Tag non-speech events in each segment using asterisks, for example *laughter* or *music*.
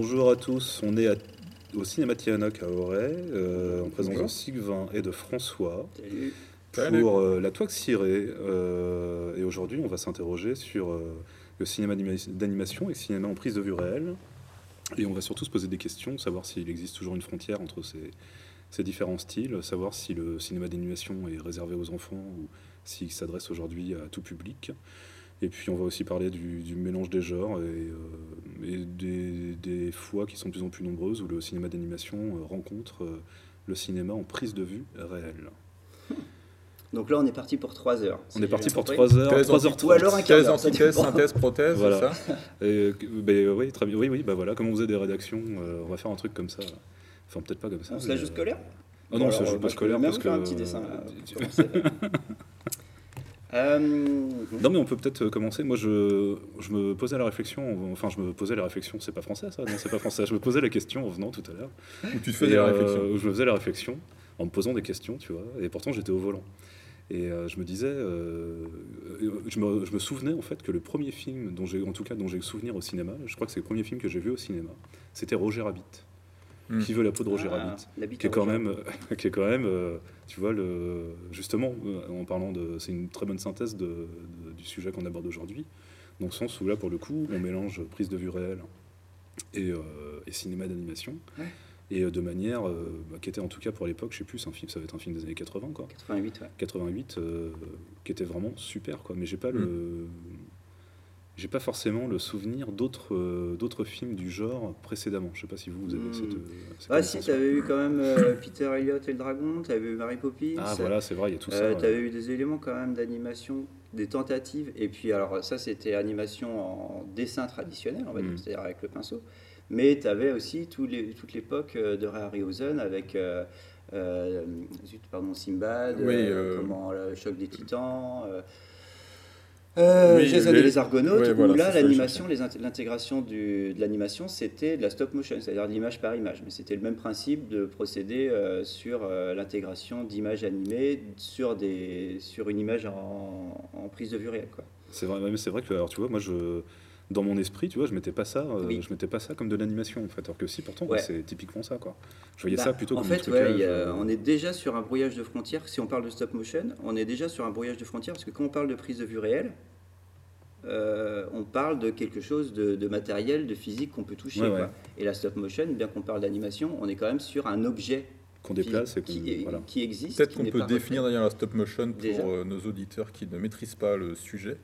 bonjour à tous. On est à- au cinéma Tianoc à Auray, euh, en présence de Sylvain et de François, Salut. Pour euh, la Toix cirée. Euh, et aujourd'hui, on va s'interroger sur le cinéma d'anima- d'animation et le cinéma en prise de vue réelle. Et on va surtout se poser des questions, savoir s'il existe toujours une frontière entre ces, ces différents styles, savoir si le cinéma d'animation est réservé aux enfants ou s'il s'adresse aujourd'hui à tout public. Et puis on va aussi parler du, du mélange des genres et, euh, et des, des fois qui sont de plus en plus nombreuses où le cinéma d'animation euh, rencontre euh, le cinéma en prise de vue réelle. Donc là, on est parti pour 3 heures. On si est parti pour bien 3 heures, Thèse, 3 heures anti- Ou alors un quart Thèse, antithèse, synthèse, prothèse, Voilà. c'est ça Et, ben, oui, très bien. Oui, oui, bah voilà, comme on faisait des rédactions, euh, on va faire un truc comme ça. Enfin, peut-être pas comme ça. On se la joue scolaire Ah non, ça euh, joue pas peux scolaire parce que. faire un petit dessin, là, euh. Euh, Non, mais on peut peut-être commencer. Moi, je, je me posais la réflexion. Enfin, je me posais la réflexion. C'est pas français, ça Non, c'est pas français. Je me posais la question en venant tout à l'heure. Ou tu te fais Et, des euh, réflexions où je me faisais la réflexion en me posant des questions, tu vois. Et pourtant, j'étais au volant. Et euh, je me disais, euh, euh, je, me, je me souvenais en fait que le premier film dont j'ai, en tout cas, dont j'ai le souvenir au cinéma, je crois que c'est le premier film que j'ai vu au cinéma, c'était Roger Rabbit. Hmm. Qui veut la peau de Roger ah, Rabbit l'habit qui est quand Roger. même, *laughs* qui est quand même, euh, tu vois, le, justement, euh, en parlant de, c'est une très bonne synthèse de, de- du sujet qu'on aborde aujourd'hui, dans le sens où là, pour le coup, on mélange prise de vue réelle et, euh, et cinéma d'animation, Ouais. et euh, de manière euh, bah, qui était en tout cas pour l'époque, je sais plus, c'est un film, ça va être un film des années 80, quoi, 88, ouais. 88, euh, qui était vraiment super, quoi. Mais j'ai pas le, j'ai pas forcément le souvenir d'autres, euh, d'autres films du genre précédemment. Je sais pas si vous, vous avez Hmm. cette. euh, cette Ah si, connaissance-là. t'avais eu quand même euh, *coughs* Peter Elliot et le dragon, t'avais eu Mary Poppins. Ah voilà, c'est vrai, il y a tout ça. Ouais. T'avais eu des éléments quand même d'animation, des tentatives, et puis alors ça c'était animation en dessin traditionnel, on va dire, Mm. c'est-à-dire avec le pinceau. Mais tu avais aussi les, toute l'époque de Ray Harryhausen avec euh, euh, zut, pardon, Simbad, Oui, euh, euh, comment, le choc des titans. Euh, Oui, Jason les- et les Argonautes, ouais, où là l'animation, les int- l'intégration du- de l'animation, c'était de la stop motion, c'est-à-dire de l'image par image. Mais c'était le même principe de procéder euh, sur euh, l'intégration d'images animées sur, des, sur une image en, en prise de vue réelle. Quoi. C'est vrai, mais c'est vrai que alors tu vois, moi je dans mon esprit, tu vois, je mettais pas ça, euh, Oui. je mettais pas ça comme de l'animation en fait, alors que si pourtant Ouais. c'est typiquement ça quoi. Je voyais Bah, ça plutôt en comme fait, trucage, ouais, il y a- euh, on est déjà sur un brouillage de frontières. Si on parle de stop motion, on est déjà sur un brouillage de frontières parce que quand on parle de prise de vue réelle, euh, on parle de quelque chose de, de matériel, de physique qu'on peut toucher. Ouais, quoi. ouais. Et la stop motion, bien qu'on parle d'animation, on est quand même sur un objet qu'on déplace et qui, voilà. existe. Peut-être qu'on peut définir d'ailleurs la stop motion pour Déjà. euh, nos auditeurs qui ne maîtrisent pas le sujet.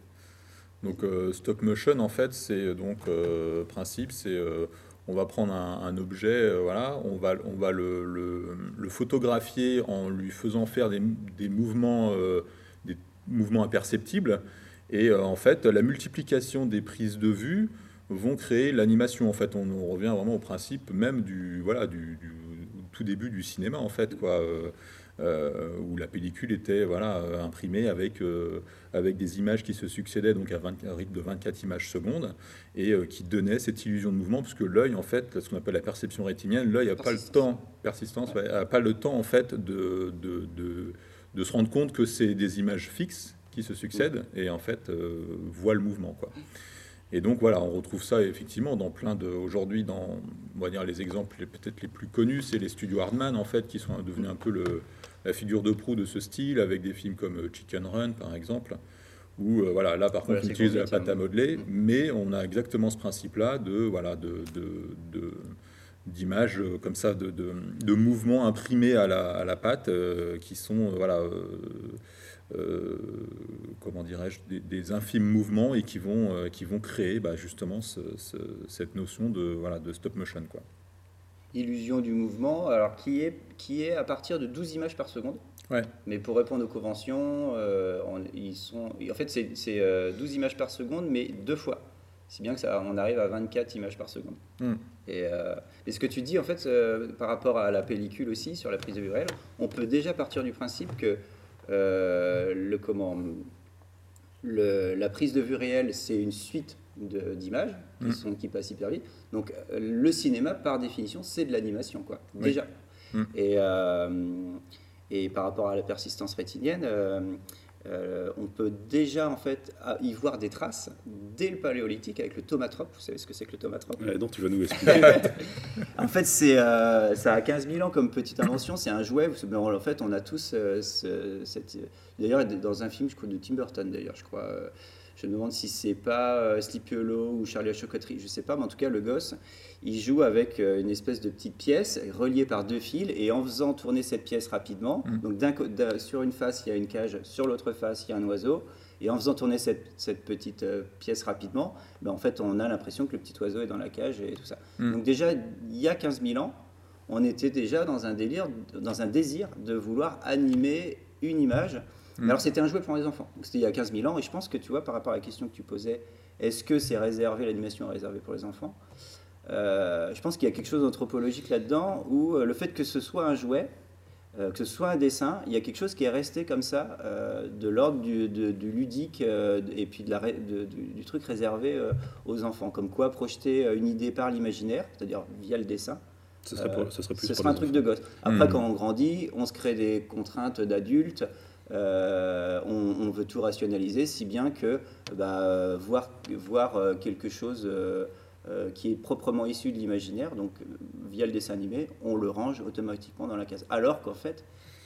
Donc euh, stop motion en fait c'est donc euh, principe c'est euh, on va prendre un, objet euh, voilà on va on va le, le- photographier en lui faisant faire des, des mouvements euh, des mouvements imperceptibles. Et euh, en fait la multiplication des prises de vue vont créer l'animation en fait. On, revient vraiment au principe même du voilà du tout début du cinéma en fait quoi euh, où la pellicule était voilà euh, imprimée avec euh, avec des images qui se succédaient donc à 20 un rythme de 24 images secondes et euh, qui donnaient cette illusion de mouvement puisque l'œil en fait ce qu'on appelle la perception rétinienne l'œil n'a pas le temps persistance ouais, a pas le temps en fait de de, de, de se rendre compte que c'est des images fixes qui se succèdent et en fait voit le mouvement quoi et donc voilà, on retrouve ça effectivement dans plein de. Aujourd'hui, dans on va dire les exemples les- peut-être les plus connus, c'est les studios Hardman en fait, qui sont devenus un peu le, la figure de proue de ce style, avec des films comme euh, Chicken Run par exemple, où euh, voilà, là par Voilà, contre on utilise la pâte à modeler, Mm. mais on a exactement ce principe-là de voilà de, d'images euh, comme ça, de, de, de mouvements imprimés à la, à la pâte, euh, qui sont voilà. euh, comment dirais-je, des, des infimes mouvements et qui vont, euh, qui vont créer bah, justement ce- ce- cette notion de, voilà, de stop motion. Quoi. Illusion du mouvement, alors qui est, qui est à partir de 12 images par seconde. Ouais. Mais pour répondre aux conventions, euh, on- ils sont, en fait, c'est euh, 12 images par seconde, mais deux fois. Si bien que ça, on arrive à 24 images par seconde. Hmm. Et, euh, et ce que tu dis, en fait, euh, par rapport à la pellicule aussi, sur la prise de vue réelle, on peut déjà partir du principe que euh, le, comment, le- la prise de vue réelle, c'est une suite d'images qui, Hmm. sont, qui passent hyper vite. Donc, euh, le cinéma, par définition, c'est de l'animation, quoi. Oui. Déjà. Hmm. Et, euh, et par rapport à la persistance rétinienne, euh, euh, on peut déjà en fait y voir des traces dès le paléolithique avec le tomatrope. Vous savez ce que c'est que le tomatrope Ouais, donc tu vas nous *laughs* expliquer. En fait, c'est, euh, ça a 15 000 ans comme petite invention. C'est un jouet. En fait, on a tous euh, ce- cette. D'ailleurs, dans un film, je crois, de Tim Burton, d'ailleurs, je crois. Je me demande si c'est pas euh, Sleepy Hollow ou Charlie à chocoterie, je sais pas, mais en tout cas, le gosse, il joue avec euh, une espèce de petite pièce reliée par deux fils, et en faisant tourner cette pièce rapidement, Mm. donc d'un sur une face, il y a une cage, sur l'autre face, il y a un oiseau, et en faisant tourner cette, cette petite euh, pièce rapidement, ben, en fait, on a l'impression que le petit oiseau est dans la cage et tout ça. Mm. Donc déjà, il y a 15 000 ans, on était déjà dans un délire, dans un désir de vouloir animer une image. Mais Mm. alors c'était un jouet pour les enfants. C'était il y a 15 000 ans, et je pense que tu vois, par rapport à la question que tu posais, est-ce que c'est réservé, l'animation est réservée pour les enfants Euh, Je pense qu'il y a quelque chose d'anthropologique là-dedans, où euh, le fait que ce soit un jouet, euh, que ce soit un dessin, il y a quelque chose qui est resté comme ça, euh, de l'ordre du, ludique euh, et puis de la, ré- de- du, du truc réservé aux enfants. Comme quoi projeter une idée par l'imaginaire, c'est-à-dire via le dessin, Ce serait, pour- ce serait plus ce pour sera un truc de gosse. Après, Mhm. quand on grandit, on se crée des contraintes d'adultes. Euh, on, on veut tout rationaliser, si bien que bah, voir, voir euh, quelque chose euh, qui est proprement issu de l'imaginaire, donc via le dessin animé, on le range automatiquement dans la case. Alors qu'en fait,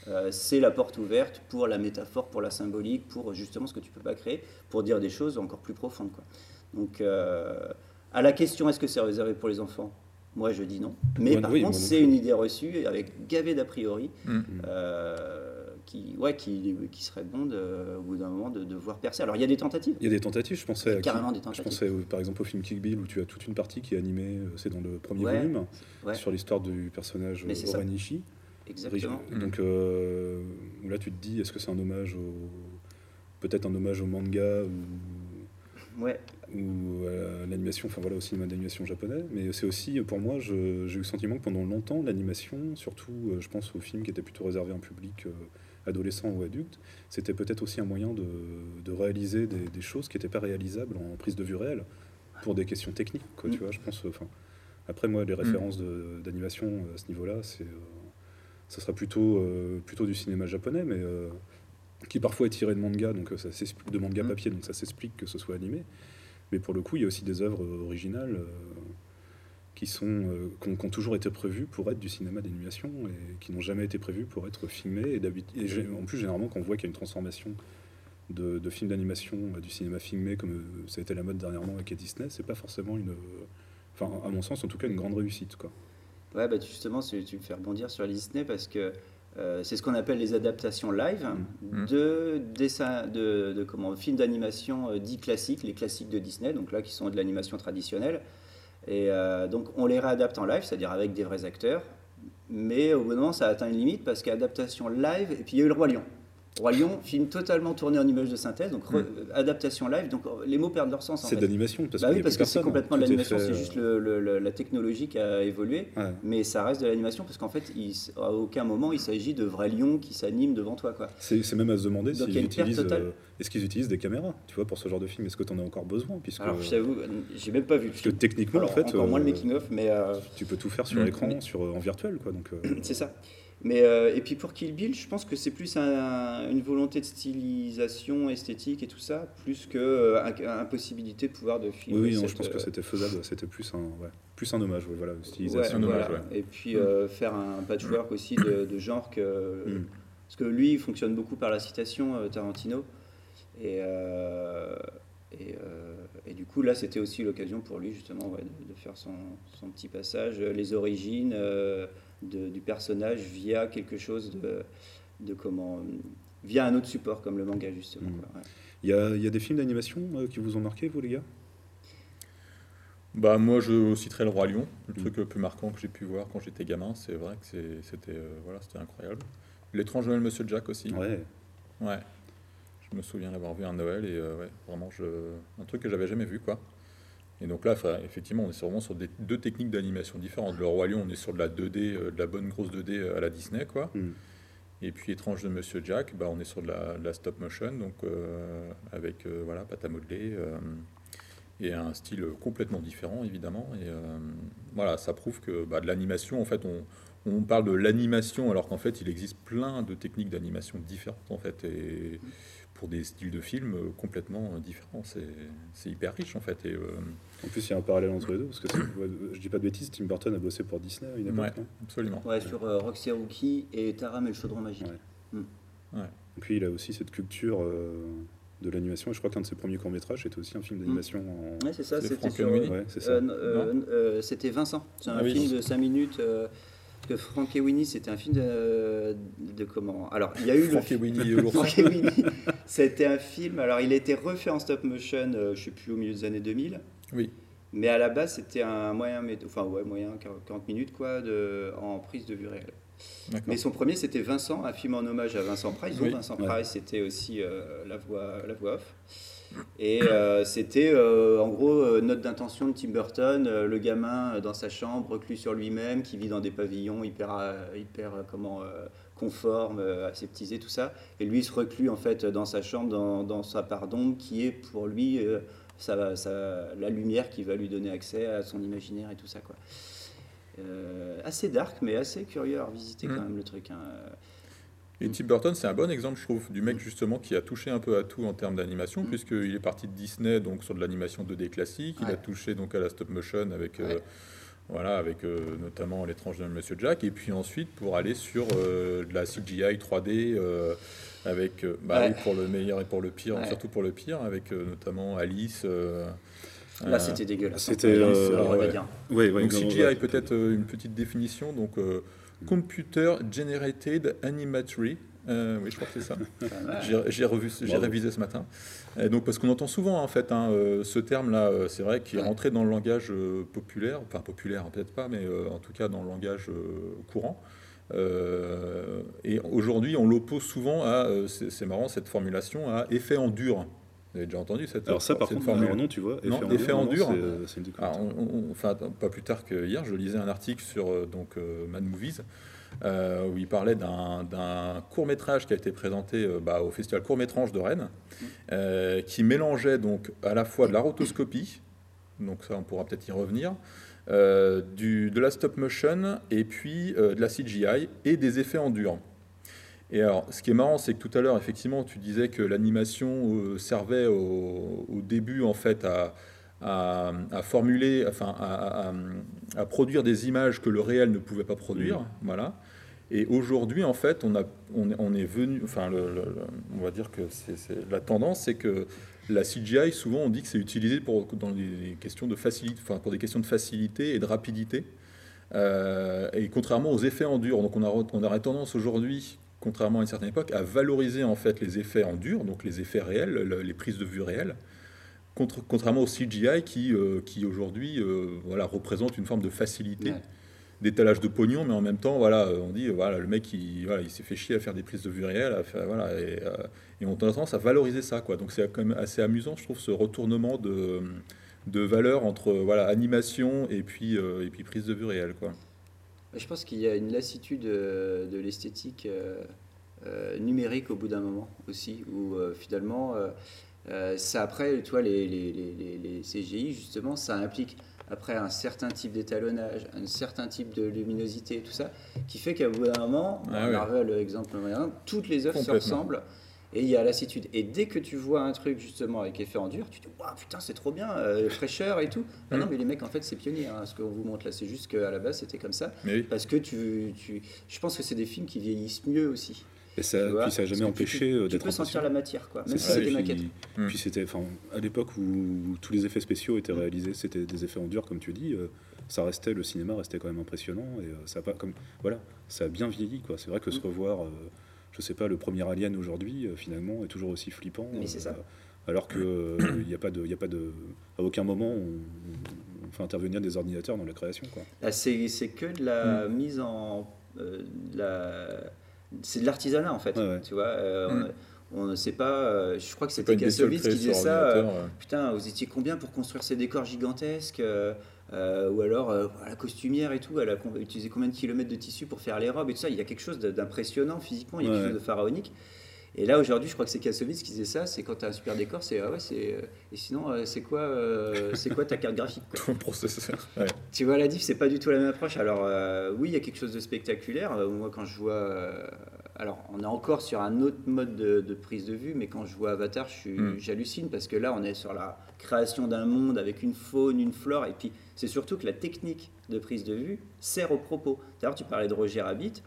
euh, c'est la porte ouverte pour la métaphore, pour la symbolique, pour justement ce que tu peux pas créer, pour dire des choses encore plus profondes. Quoi. Donc, à la question est-ce que c'est réservé pour les enfants? Moi, je dis non. Mais Moi, par oui, contre, c'est une idée reçue avec gavé d'a priori Mm. Qui, ouais, qui, qui serait bon de, au bout d'un moment de, de voir percer. Alors, il y a des tentatives. Il y a des tentatives, je pensais. à- Carrément des Je tentatives. pensais euh, par exemple au film Kick Bill où tu as toute une partie qui est animée, euh, c'est dans le premier Ouais, volume, ouais. sur l'histoire du personnage. Oren Ishii. Exactement. Mm. Donc euh, où là tu te dis est-ce que c'est un hommage au peut-être un hommage au manga ou, Ouais. ou à l'animation, enfin voilà au cinéma d'animation japonais, mais c'est aussi pour moi je- j'ai eu le sentiment que pendant longtemps l'animation, surtout euh, je pense aux films qui étaient plutôt réservés à un public euh, adolescent ou adulte, c'était peut-être aussi un moyen de, de réaliser des, des choses qui n'étaient pas réalisables en prise de vue réelle pour des questions techniques, quoi, Mm. tu vois, je pense. Enfin, après moi les références de- d'animation euh, à ce niveau-là, c'est euh, ça sera plutôt, euh, plutôt du cinéma japonais, mais euh, qui parfois est tiré de manga, donc ça de manga Mm. papier, donc ça s'explique que ce soit animé. Mais pour le coup, il y a aussi des œuvres originales qui sont euh, qui ont, qui ont toujours été prévues pour être du cinéma d'animation et qui n'ont jamais été prévues pour être filmées. Et, d'habitude- et en plus, généralement, quand on voit qu'il y a une transformation de, de films d'animation euh, du cinéma filmé, comme euh, ça a été la mode dernièrement avec Disney, c'est pas forcément une, euh, enfin à mon sens en tout cas, une grande réussite, quoi. Ouais, bah, justement, tu me fais rebondir sur Disney parce que euh, c'est ce qu'on appelle les adaptations live Mm. de, dessins, de, de comment, films d'animation euh, dits classiques, les classiques de Disney, donc là qui sont de l'animation traditionnelle. Et euh, donc on les réadapte en live, c'est-à-dire avec des vrais acteurs. Mais au bout d'un moment, ça a atteint une limite parce qu'adaptation live, et puis il y a eu le Roi Lion. Roi Lion, film totalement tourné en image de synthèse, donc re- adaptation live, donc euh, les mots perdent leur sens. en C'est de l'animation, parce Bah oui, parce que c'est complètement de l'animation, c'est euh, juste le- le- le- la technologie qui a évolué, ouais. mais ça reste de l'animation parce qu'en fait, il, à aucun moment il s'agit de vrais lions qui s'animent devant toi. Quoi. C'est même à se demander Donc, perte utilisent, euh, est-ce qu'ils utilisent des caméras, tu vois, pour ce genre de film? Est-ce que tu en as encore besoin, puisque Alors je t'avoue, j'ai même pas vu parce que techniquement, Alors, en fait, encore moins le euh, making-of, mais euh, tu peux tout faire sur Mm. écran, sur en virtuel, quoi. Donc, c'est ça. Mais, euh, et puis pour Kill Bill, je pense que c'est plus un- une volonté de stylisation esthétique et tout ça, plus que euh, un- impossibilité de pouvoir de oui, filmer. oui, non, je pense que euh, c'était faisable. C'était plus un, ouais, plus un hommage, ouais, voilà, stylisation. hommage, voilà. Et puis euh, faire un patchwork aussi de, de genre que. Mm. Parce que lui, il fonctionne beaucoup par la citation, Tarantino. Et, et, euh, et du coup, là, c'était aussi l'occasion pour lui, justement, ouais, de, de faire son, son petit passage, les origines euh, de- du personnage via quelque chose de, de comment. via un autre support, comme le manga, justement. Mm. quoi, ouais. Il y a, il y a des films d'animation euh, qui vous ont marqué, vous, les gars? Bah moi je citerai le roi lion, le Mm. truc le plus marquant que j'ai pu voir quand j'étais gamin, c'est vrai que c'est- c'était euh, voilà, c'était incroyable. L'étrange Noël Monsieur Jack aussi. Ouais. Ouais. Je me souviens l'avoir vu un Noël et euh, ouais, vraiment je... un truc que j'avais jamais vu quoi. Et donc là, effectivement, on est vraiment sur des, deux techniques d'animation différentes. Le Roi Lion, on est sur de la 2D, euh, de la bonne grosse 2D à la Disney, quoi. Mm. Et puis Étrange de Monsieur Jack, bah, on est sur de la, de la stop motion, donc euh, avec euh, voilà, pâte à modeler euh, et un style complètement différent, évidemment. Et euh, voilà, ça prouve que bah, de l'animation, en fait, on, on parle de l'animation, alors qu'en fait, il existe plein de techniques d'animation différentes, en fait, et pour des styles de films euh, complètement différents. C'est hyper riche, en fait. Et, euh, En plus, il y a un parallèle entre les deux, parce que je dis pas de bêtises, Tim Burton a bossé pour Disney à une époque. ouais, absolument. Ouais, sur euh, Roxy Rookie et Taram et le chaudron magique. Ouais. Ouais. Et puis il a aussi cette culture euh, de l'animation. Et je crois qu'un de ses premiers courts-métrages était aussi un film d'animation en. Ouais, c'est ça, C'est c'était. Euh, euh, euh, c'était Vincent. C'est un Ah oui. film de 5 minutes. Que Frank et Winnie, c'était un film de, de comment? Alors, il y a eu Frank le et Winnie. Frank et Winnie. C'était un film. Alors, il a été refait en stop motion, euh, je sais plus au milieu des années 2000. Oui. Mais à la base, c'était un moyen, enfin ouais, moyen 40 minutes quoi, de, en prise de vue réelle. Mais son premier, c'était Vincent, un film en hommage à Vincent Price. Oui. Vincent Ouais. Price, c'était aussi euh, la, voix, la voix off. Et euh, c'était euh, en gros note d'intention de Tim Burton, le gamin dans sa chambre, reclus sur lui-même, qui vit dans des pavillons hyper, hyper comment, conformes, aseptisés, tout ça. Et lui il se reclut en fait dans sa chambre, dans, dans sa part d'ombre, qui est pour lui sa- sa- la lumière qui va lui donner accès à son imaginaire et tout ça. Quoi. Euh, assez dark, mais assez curieux à revisiter quand Mm. même le truc. hein. Et Tim Burton, c'est un bon exemple, je trouve, du mec justement qui a touché un peu à tout en termes d'animation, Mm. puisqu'il est parti de Disney, donc sur de l'animation 2D classique. Il a touché donc à la stop motion avec, euh, voilà, avec euh, notamment l'étrange de Monsieur Jack, et puis ensuite pour aller sur euh, de la CGI 3D. euh, avec euh, bah Ouais. pour le meilleur et pour le pire, Ouais. surtout pour le pire, avec euh, notamment Alice. Euh, Là, euh, c'était dégueulasse. c'était, hein. euh, on va ouais. Ouais, ouais, donc CGI, peut-être euh, une petite définition. Donc euh, Computer Generated Animatory. Euh, oui, je crois que c'est ça. *laughs* J'ai révisé ce matin. Et donc parce qu'on entend souvent en fait hein, euh, ce terme-là, euh, c'est vrai qu'il est rentré dans le langage euh, populaire, enfin populaire peut-être pas, mais euh, en tout cas dans le langage euh, courant. Euh, et aujourd'hui, on l'oppose souvent à, euh, c'est c'est marrant cette formulation, à effet en dur. Vous avez déjà entendu cette, Alors ça, par contre, formule non, tu vois, Non, effet, en dur, dur. non, c'est, c'est une découverte. alors, on- on- enfin, pas plus tard que hier, je lisais un article sur euh, donc, euh, Mad Movies euh, où il parlait d'un court métrage qui a été présenté euh, bah, au festival court métrage de Rennes, euh, qui mélangeait donc à la fois de la rotoscopie, donc ça on pourra peut-être y revenir, du, de la stop motion et puis de la CGI et des effets en dur. Et alors, ce qui est marrant, c'est que tout à l'heure, effectivement, tu disais que l'animation euh, servait au, au début, en fait, à, à, à formuler, enfin, à, produire des images que le réel ne pouvait pas produire. Voilà. Et aujourd'hui, en fait, on, a, on, est, on est venu, enfin, le- le- le- on va dire que c'est la tendance, c'est que la CGI, souvent, on dit que c'est utilisé pour, dans des questions de facilité, enfin, pour des questions de facilité et de rapidité. Euh, et contrairement aux effets en dur, donc on, a, on aurait tendance aujourd'hui, contrairement à une certaine époque, à valoriser en fait les effets en dur, donc les effets réels, le- les prises de vue réelles, contre- contrairement au CGI qui, euh, qui aujourd'hui euh, voilà, représente une forme de facilité, Ouais. d'étalage de pognon, mais en même temps, voilà, on dit, voilà, le mec, il, voilà, il s'est fait chier à faire des prises de vue réelles, à faire- voilà, et, euh, et on a tendance à valoriser ça, quoi. Donc c'est quand même assez amusant, je trouve, ce retournement de, de valeur entre voilà, animation et puis, et puis prise de vue réelle, quoi. Je pense qu'il y a une lassitude euh, de l'esthétique euh, euh, numérique au bout d'un moment aussi, où finalement, ça après, tu vois, les, les, les, les- CGI, justement, ça implique après un certain type d'étalonnage, un certain type de luminosité, tout ça, qui fait qu'à bout d'un moment, Ah arrive à l'exemple moyen, toutes les œuvres se ressemblent. Et il y a lassitude. Et dès que tu vois un truc justement avec effet en dur, tu te dis Waouh, putain, c'est trop bien, euh, fraîcheur et tout. Ah non, Mm. mais les mecs, en fait, c'est pionnier. hein, ce qu'on vous montre là, c'est juste qu'à la base, c'était comme ça. Oui. Parce que tu, tu, je pense que c'est des films qui vieillissent mieux aussi. Et ça, tu vois, puis ça n'a jamais tu- empêché tu, euh, tu d'être peux sentir la matière, quoi. Même si c'est des puis- maquettes. Mm. Puis c'était, enfin, à l'époque où tous les effets spéciaux étaient réalisés, c'était des effets en dur, comme tu dis. euh, ça restait, le cinéma restait quand même impressionnant et euh, ça a pas comme, voilà, ça a bien vieilli quoi. C'est vrai que se Mm. revoir, je sais pas, le premier Alien aujourd'hui, euh, finalement, est toujours aussi flippant. Mais c'est ça. alors que euh, il n'y a pas de, y a pas de, à aucun moment on, on fait intervenir des ordinateurs dans la création quoi. Là, c'est c'est que de la mise en. euh, de la- c'est de l'artisanat, en fait. Ouais. Tu vois, euh, Mm. on ne sait pas. euh, je crois que c'était Kassovitz qui disait ça. euh, euh. Putain, vous étiez combien pour construire ces décors gigantesques euh, Ou alors, euh, la costumière et tout, elle a utilisé combien de kilomètres de tissu pour faire les robes et tout ça Il y a quelque chose d'impressionnant physiquement, il y a quelque chose de pharaonique. Et là, aujourd'hui, je crois que c'est Kassovitz qui disait ça, c'est quand tu as un super décor, c'est ah ouais, c'est. euh, Et sinon, c'est quoi, euh, c'est quoi ta carte graphique quoi? *laughs* Ton processeur. Ouais. Tu vois, la diff, c'est pas du tout la même approche. Alors, oui, il y a quelque chose de spectaculaire. Moi, quand je vois. Alors, on est encore sur un autre mode de, de prise de vue, mais quand je vois Avatar, je suis- Mm. j'hallucine parce que là, on est sur la création d'un monde avec une faune, une flore, et puis c'est surtout que la technique de prise de vue sert au propos. D'ailleurs, tu parlais de Roger Rabbit,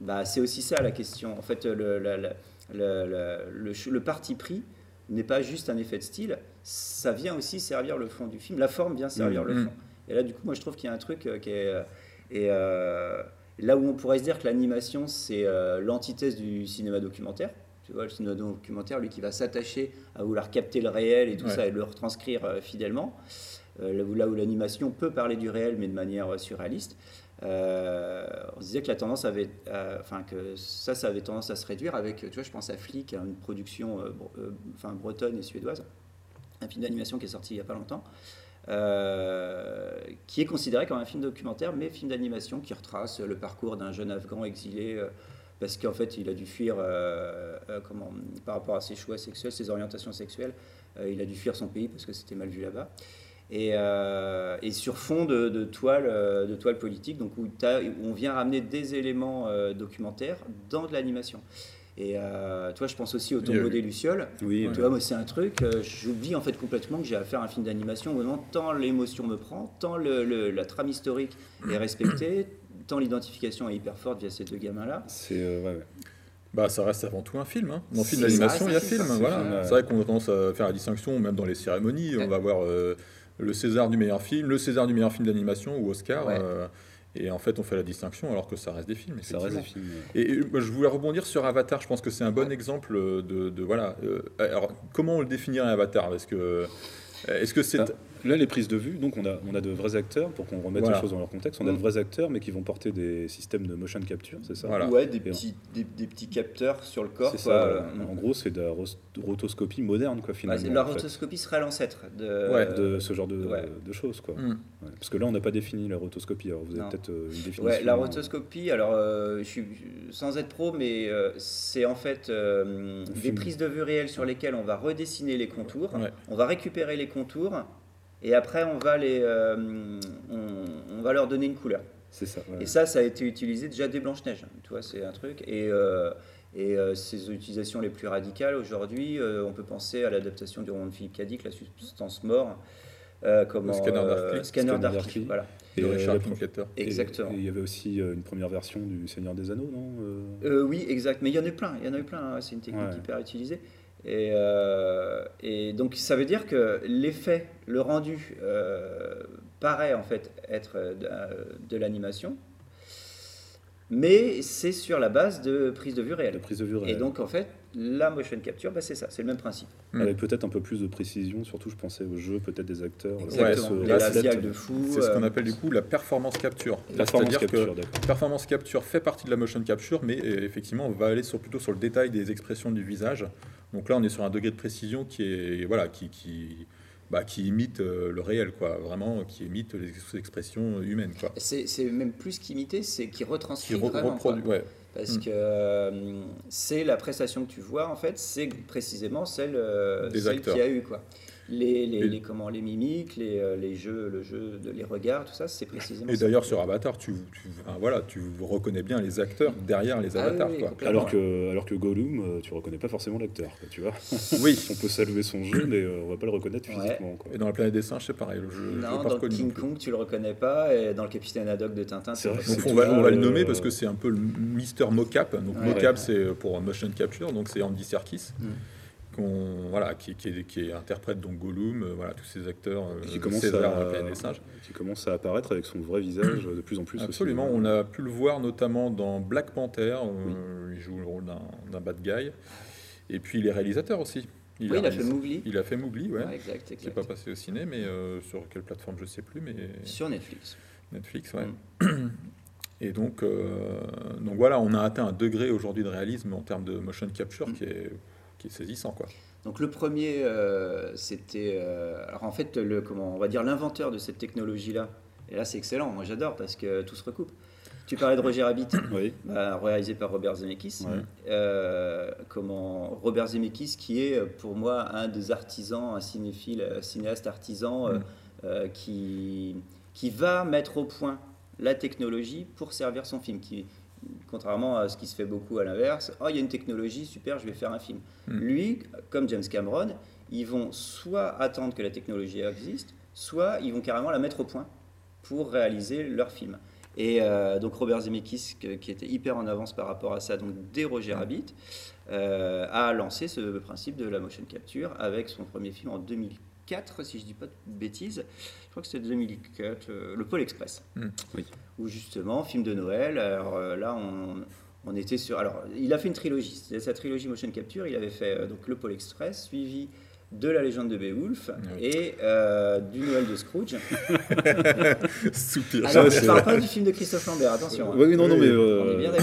bah, c'est aussi ça la question. En fait, le, le- parti pris n'est pas juste un effet de style, ça vient aussi servir le fond du film. La forme vient servir Mm. le fond. Et là, du coup, moi, je trouve qu'il y a un truc euh, qui est. euh, et euh, là où on pourrait se dire que l'animation, c'est euh, l'antithèse du cinéma documentaire. Tu vois, le cinéma documentaire, lui, qui va s'attacher à vouloir capter le réel et tout Ouais. ça et le retranscrire euh, fidèlement. Euh, là où, l'animation peut parler du réel, mais de manière euh, surréaliste. Euh, on se disait que la tendance avait, enfin que ça, ça avait tendance à se réduire avec, tu vois, je pense à Flick, à une production, enfin bretonne et suédoise, un film d'animation qui est sorti il y a pas longtemps, euh, qui est considéré comme un film documentaire, mais film d'animation qui retrace le parcours d'un jeune Afghan exilé. euh, parce qu'en fait, il a dû fuir euh, comment, par rapport à ses choix sexuels, ses orientations sexuelles. Il a dû fuir son pays parce que c'était mal vu là-bas. Et, sur fond de, toile, de toile politique, donc où, on vient ramener des éléments documentaires dans de l'animation. Et euh, toi, je pense aussi au tombeau des Lucioles. Oui, Tu vois, moi, c'est un truc, euh, j'oublie en fait complètement que j'ai à faire un film d'animation vraiment tant l'émotion me prend, tant le, le- la trame historique est respectée, *clears throat* tant l'identification est hyper forte via ces deux gamins-là. c'est euh, ouais, ouais. Bah, ça reste avant tout un film. Hein. Dans le film d'animation, il y a film, c'est Voilà. C'est vrai qu'on a tendance à faire la distinction, même dans les cérémonies. On va voir euh, le César du meilleur film, le César du meilleur film d'animation ou Oscar. Ouais. Euh, et en fait, on fait la distinction alors que ça reste des films. Ça reste des films. euh, Et, je voulais rebondir sur Avatar. Je pense que c'est un bon exemple de, de- voilà. euh, alors, comment on le définirait Avatar? Parce que euh, est-ce que c'est Ah, Là, les prises de vue, donc on a, on a de vrais acteurs, pour qu'on remette Voilà. les choses dans leur contexte, on a Mm. de vrais acteurs, mais qui vont porter des systèmes de motion capture, c'est ça Voilà. Ouais, des Et petits, des, des petits capteurs sur le corps. C'est ça, voilà. Euh, En gros, c'est de la rotoscopie moderne, quoi, ouais, finalement. la fait. rotoscopie serait l'ancêtre de, Ouais, de ce genre de, ouais. de choses, quoi. Ouais. Parce que là, on n'a pas défini la rotoscopie, alors vous avez peut-être euh, une définition. Ouais, la rotoscopie, alors euh, je suis sans être pro, mais euh, c'est en fait euh, des prises de vue réelles sur lesquelles on va redessiner les contours, Ouais. on va récupérer les contours et après on va les, euh, on, on va leur donner une couleur. C'est ça. ouais. Et ça, ça a été utilisé déjà dès Blanche Neige. Tu vois, c'est un truc. Et euh, et euh, ces utilisations les plus radicales aujourd'hui, euh, on peut penser à l'adaptation du roman de Philippe Cadic, La substance mort. euh, comment, Le Scanner euh, Darkly. voilà. Et, de Richard Exactement. Et il y avait aussi une première version du Seigneur des Anneaux, non Euh, Euh, oui, exact. Mais il y en a eu plein. Il y en a eu plein. hein. C'est une technique Ouais. hyper utilisée. Et, euh, et donc ça veut dire que l'effet, le rendu euh, paraît en fait être de, de l'animation, mais c'est sur la base de prise de vue réelle. prise de vue Et réelle. donc en fait, la motion capture, bah, c'est ça, c'est le même principe. Avec peut-être un peu plus de précision, surtout je pensais au jeu, peut-être des acteurs. Exactement. euh, Les de fou. C'est ce qu'on euh, appelle du coup la performance capture. Performance C'est-à-dire que capture, d'accord. Performance capture fait partie de la motion capture, mais euh, effectivement, on va aller sur, plutôt sur le détail des expressions du visage. Donc là, on est sur un degré de précision qui est voilà, qui, qui, bah, qui imite le réel, quoi. Vraiment, qui imite les ex- expressions humaines, quoi. c'est c'est même plus qu'imiter, c'est qui Qui retranscrit re- vraiment. reproduit, ouais. Parce Mm. que euh, c'est la prestation que tu vois, en fait, c'est précisément celle, euh, celle qu'il y a eu. Quoi. Les, les, comment, les mimiques, les, euh, les jeux, le jeu, de- les regards, tout ça, c'est précisément Et d'ailleurs, sur Avatar, tu, tu- enfin, voilà, tu reconnais bien les acteurs derrière les Ah oui, avatars, quoi. Alors que, alors que Gollum, euh, tu reconnais pas forcément l'acteur, tu vois. *laughs* Oui. On peut saluer son jeu, mais euh, on va pas le reconnaître Ouais. physiquement. quoi. Et dans la planète des singes, c'est pareil. Je, je l'ai Non, dans non King. Kong, tu le reconnais pas, et dans le Capitaine Haddock de Tintin, C'est le vrai. Donc on va, on va le nommer euh, parce que c'est un peu le Mister Mocap. Donc Ouais. Mocap c'est pour motion capture, donc c'est Andy Serkis Mm. Qu'on voilà qui, qui, est- qui interprète donc Gollum, euh, voilà tous ces acteurs, euh, qui commence, César, à, la planète des singes. qui commence à apparaître avec son vrai visage de plus en plus. Absolument, on a pu le voir notamment dans Black Panther, euh, il joue le rôle d'un bad guy, et puis il est réalisateur aussi. Oui, il a fait Mowgli. Il a fait Mowgli, ouais. Ouais, exact, pas passé au ciné, mais euh, sur quelle plateforme je sais plus, mais Sur Netflix. Netflix, ouais. Mm. *clears throat* Et donc, donc voilà, on a atteint un degré aujourd'hui de réalisme en termes de motion capture Mm. qui, est, qui est saisissant. Quoi. Donc le premier, euh, c'était, euh, alors en fait, le, comment, on va dire l'inventeur de cette technologie-là. Et là, c'est excellent. Moi, j'adore parce que tout se recoupe. Tu parlais de Roger Rabbit, *coughs* Oui. bah, réalisé par Robert Zemeckis. Euh, comment Robert Zemeckis, qui est pour moi un des artisans, un cinéphile, un cinéaste artisan Mm. euh, qui, qui va mettre au point la technologie pour servir son film. Qui, contrairement à ce qui se fait beaucoup à l'inverse, oh, il y a une technologie, super, je vais faire un film. Mm. Lui, comme James Cameron, ils vont soit attendre que la technologie existe, soit ils vont carrément la mettre au point pour réaliser leur film. Et euh, donc Robert Zemeckis, qui était hyper en avance par rapport à ça, donc dès Roger Rabbit, euh, a lancé ce principe de la motion capture avec son premier film en 2004, si je dis pas de bêtises. Je crois que c'était 2004, euh, le Pôle Express. Mm. Oui. Où justement, film de Noël. Alors euh, là, on, on était sur. Alors, il a fait une trilogie. Sa trilogie motion capture. Il avait fait euh, donc le Pôle Express, suivi de la légende de Beowulf Oui. et euh, du Noël de Scrooge. *laughs* Soupir. Alors, Ça, je c'est- parle pas du film de Christophe Lambert, attention. hein. Oui, oui, non, non, mais euh,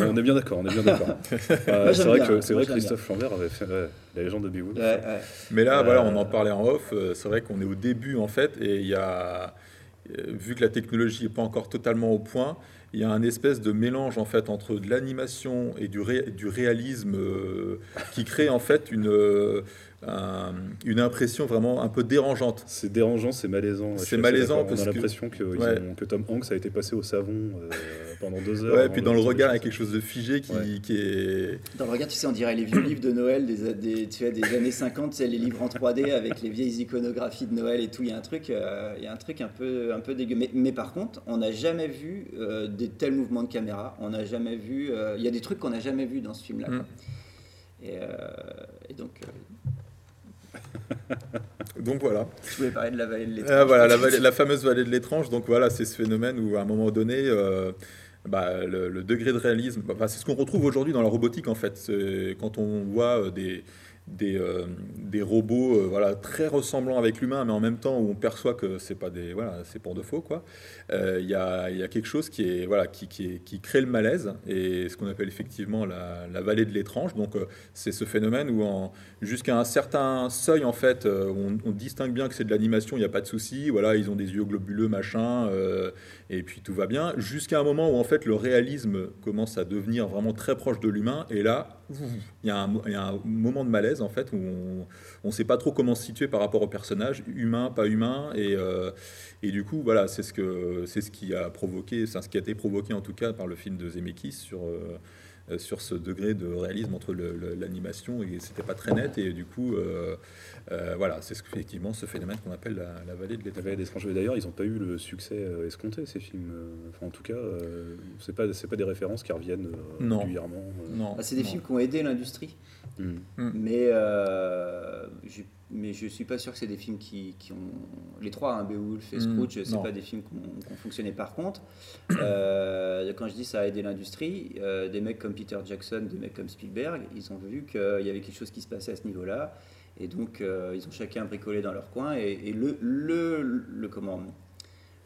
On est bien d'accord. on est bien d'accord. *laughs* Euh, c'est vrai bien, que c'est vrai Christophe Lambert avait fait ouais, la légende de Beowulf. Ouais, ouais. Mais là, Euh, voilà, on en parlait en off. C'est vrai qu'on est au début, en fait, et il y a, vu que la technologie n'est pas encore totalement au point, il y a un espèce de mélange, en fait, entre de l'animation et du, ré- du réalisme euh, qui crée, en fait, une, un- une impression vraiment un peu dérangeante. C'est dérangeant, c'est malaisant. C'est malaisant parce On a que- l'impression que, ils Ouais. ont- que Tom Hanks a été passé au savon euh, pendant deux heures. Ouais, et puis dans le regard, il y a quelque chose de figé qui, Ouais. qui est. Dans le regard, tu sais, on dirait les vieux livres de Noël des, des, tu sais, des années 50, c'est les livres en 3D avec les vieilles iconographies de Noël et tout. Il y a un truc, euh, il y a un, truc un, peu, un peu dégueu. Mais, mais par contre, on n'a jamais vu euh, des tels mouvements de caméra. On n'a jamais vu. euh, il y a des trucs qu'on n'a jamais vu dans ce film-là. Mm. Et, euh, et donc, euh, *laughs* Donc voilà. je voulais parler de la vallée de l'étrange. Ah, voilà, la, vallée- la fameuse vallée de l'étrange. Donc voilà, c'est ce phénomène où à un moment donné, euh, bah, le, le degré de réalisme, bah, c'est ce qu'on retrouve aujourd'hui dans la robotique en fait. Quand on voit euh, des, des, euh, des robots euh, voilà, très ressemblants avec l'humain, mais en même temps où on perçoit que c'est pas des voilà, c'est pour de faux quoi. Euh, Il y, a, y a quelque chose qui est voilà qui, qui, qui crée le malaise et ce qu'on appelle effectivement la, la vallée de l'étrange. Donc c'est ce phénomène où jusqu'à un certain seuil en fait, on, distingue bien que c'est de l'animation, il n'y a pas de souci. Voilà, ils ont des yeux globuleux machin et puis tout va bien. Jusqu'à un moment où en fait le réalisme commence à devenir vraiment très proche de l'humain et là il y, y a un moment de malaise en fait où on ne sait pas trop comment se situer par rapport au personnage, humain, pas humain, et, euh, du coup voilà c'est ce que c'est ce qui a provoqué, c'est ce qui a été provoqué en tout cas par le film de Zemeckis sur euh, euh, sur ce degré de réalisme entre l'animation et c'était pas très net et du coup euh, voilà c'est ce, effectivement ce phénomène qu'on appelle la, la vallée de La l'étrange. Vallée étrangers. D'ailleurs, ils n'ont pas eu le succès euh, escompté, ces films. Euh, Enfin, en tout cas, euh, c'est pas, c'est pas des références qui reviennent euh, Non. régulièrement. euh. Non, Ah, c'est des non. films qui ont aidé l'industrie. Hmm. Mais, euh, je, mais je suis pas sûr que c'est des films qui, qui ont. Les trois, hein, Beowulf et Mm, Scrooge, c'est non. pas des films qui ont, qui ont fonctionné. Par contre, euh, quand je dis ça a aidé l'industrie, euh, des mecs comme Peter Jackson, des mecs comme Spielberg, ils ont vu qu'il y avait quelque chose qui se passait à ce niveau-là. Et donc, euh, ils ont chacun bricolé dans leur coin. Et, et le, le, le, comment,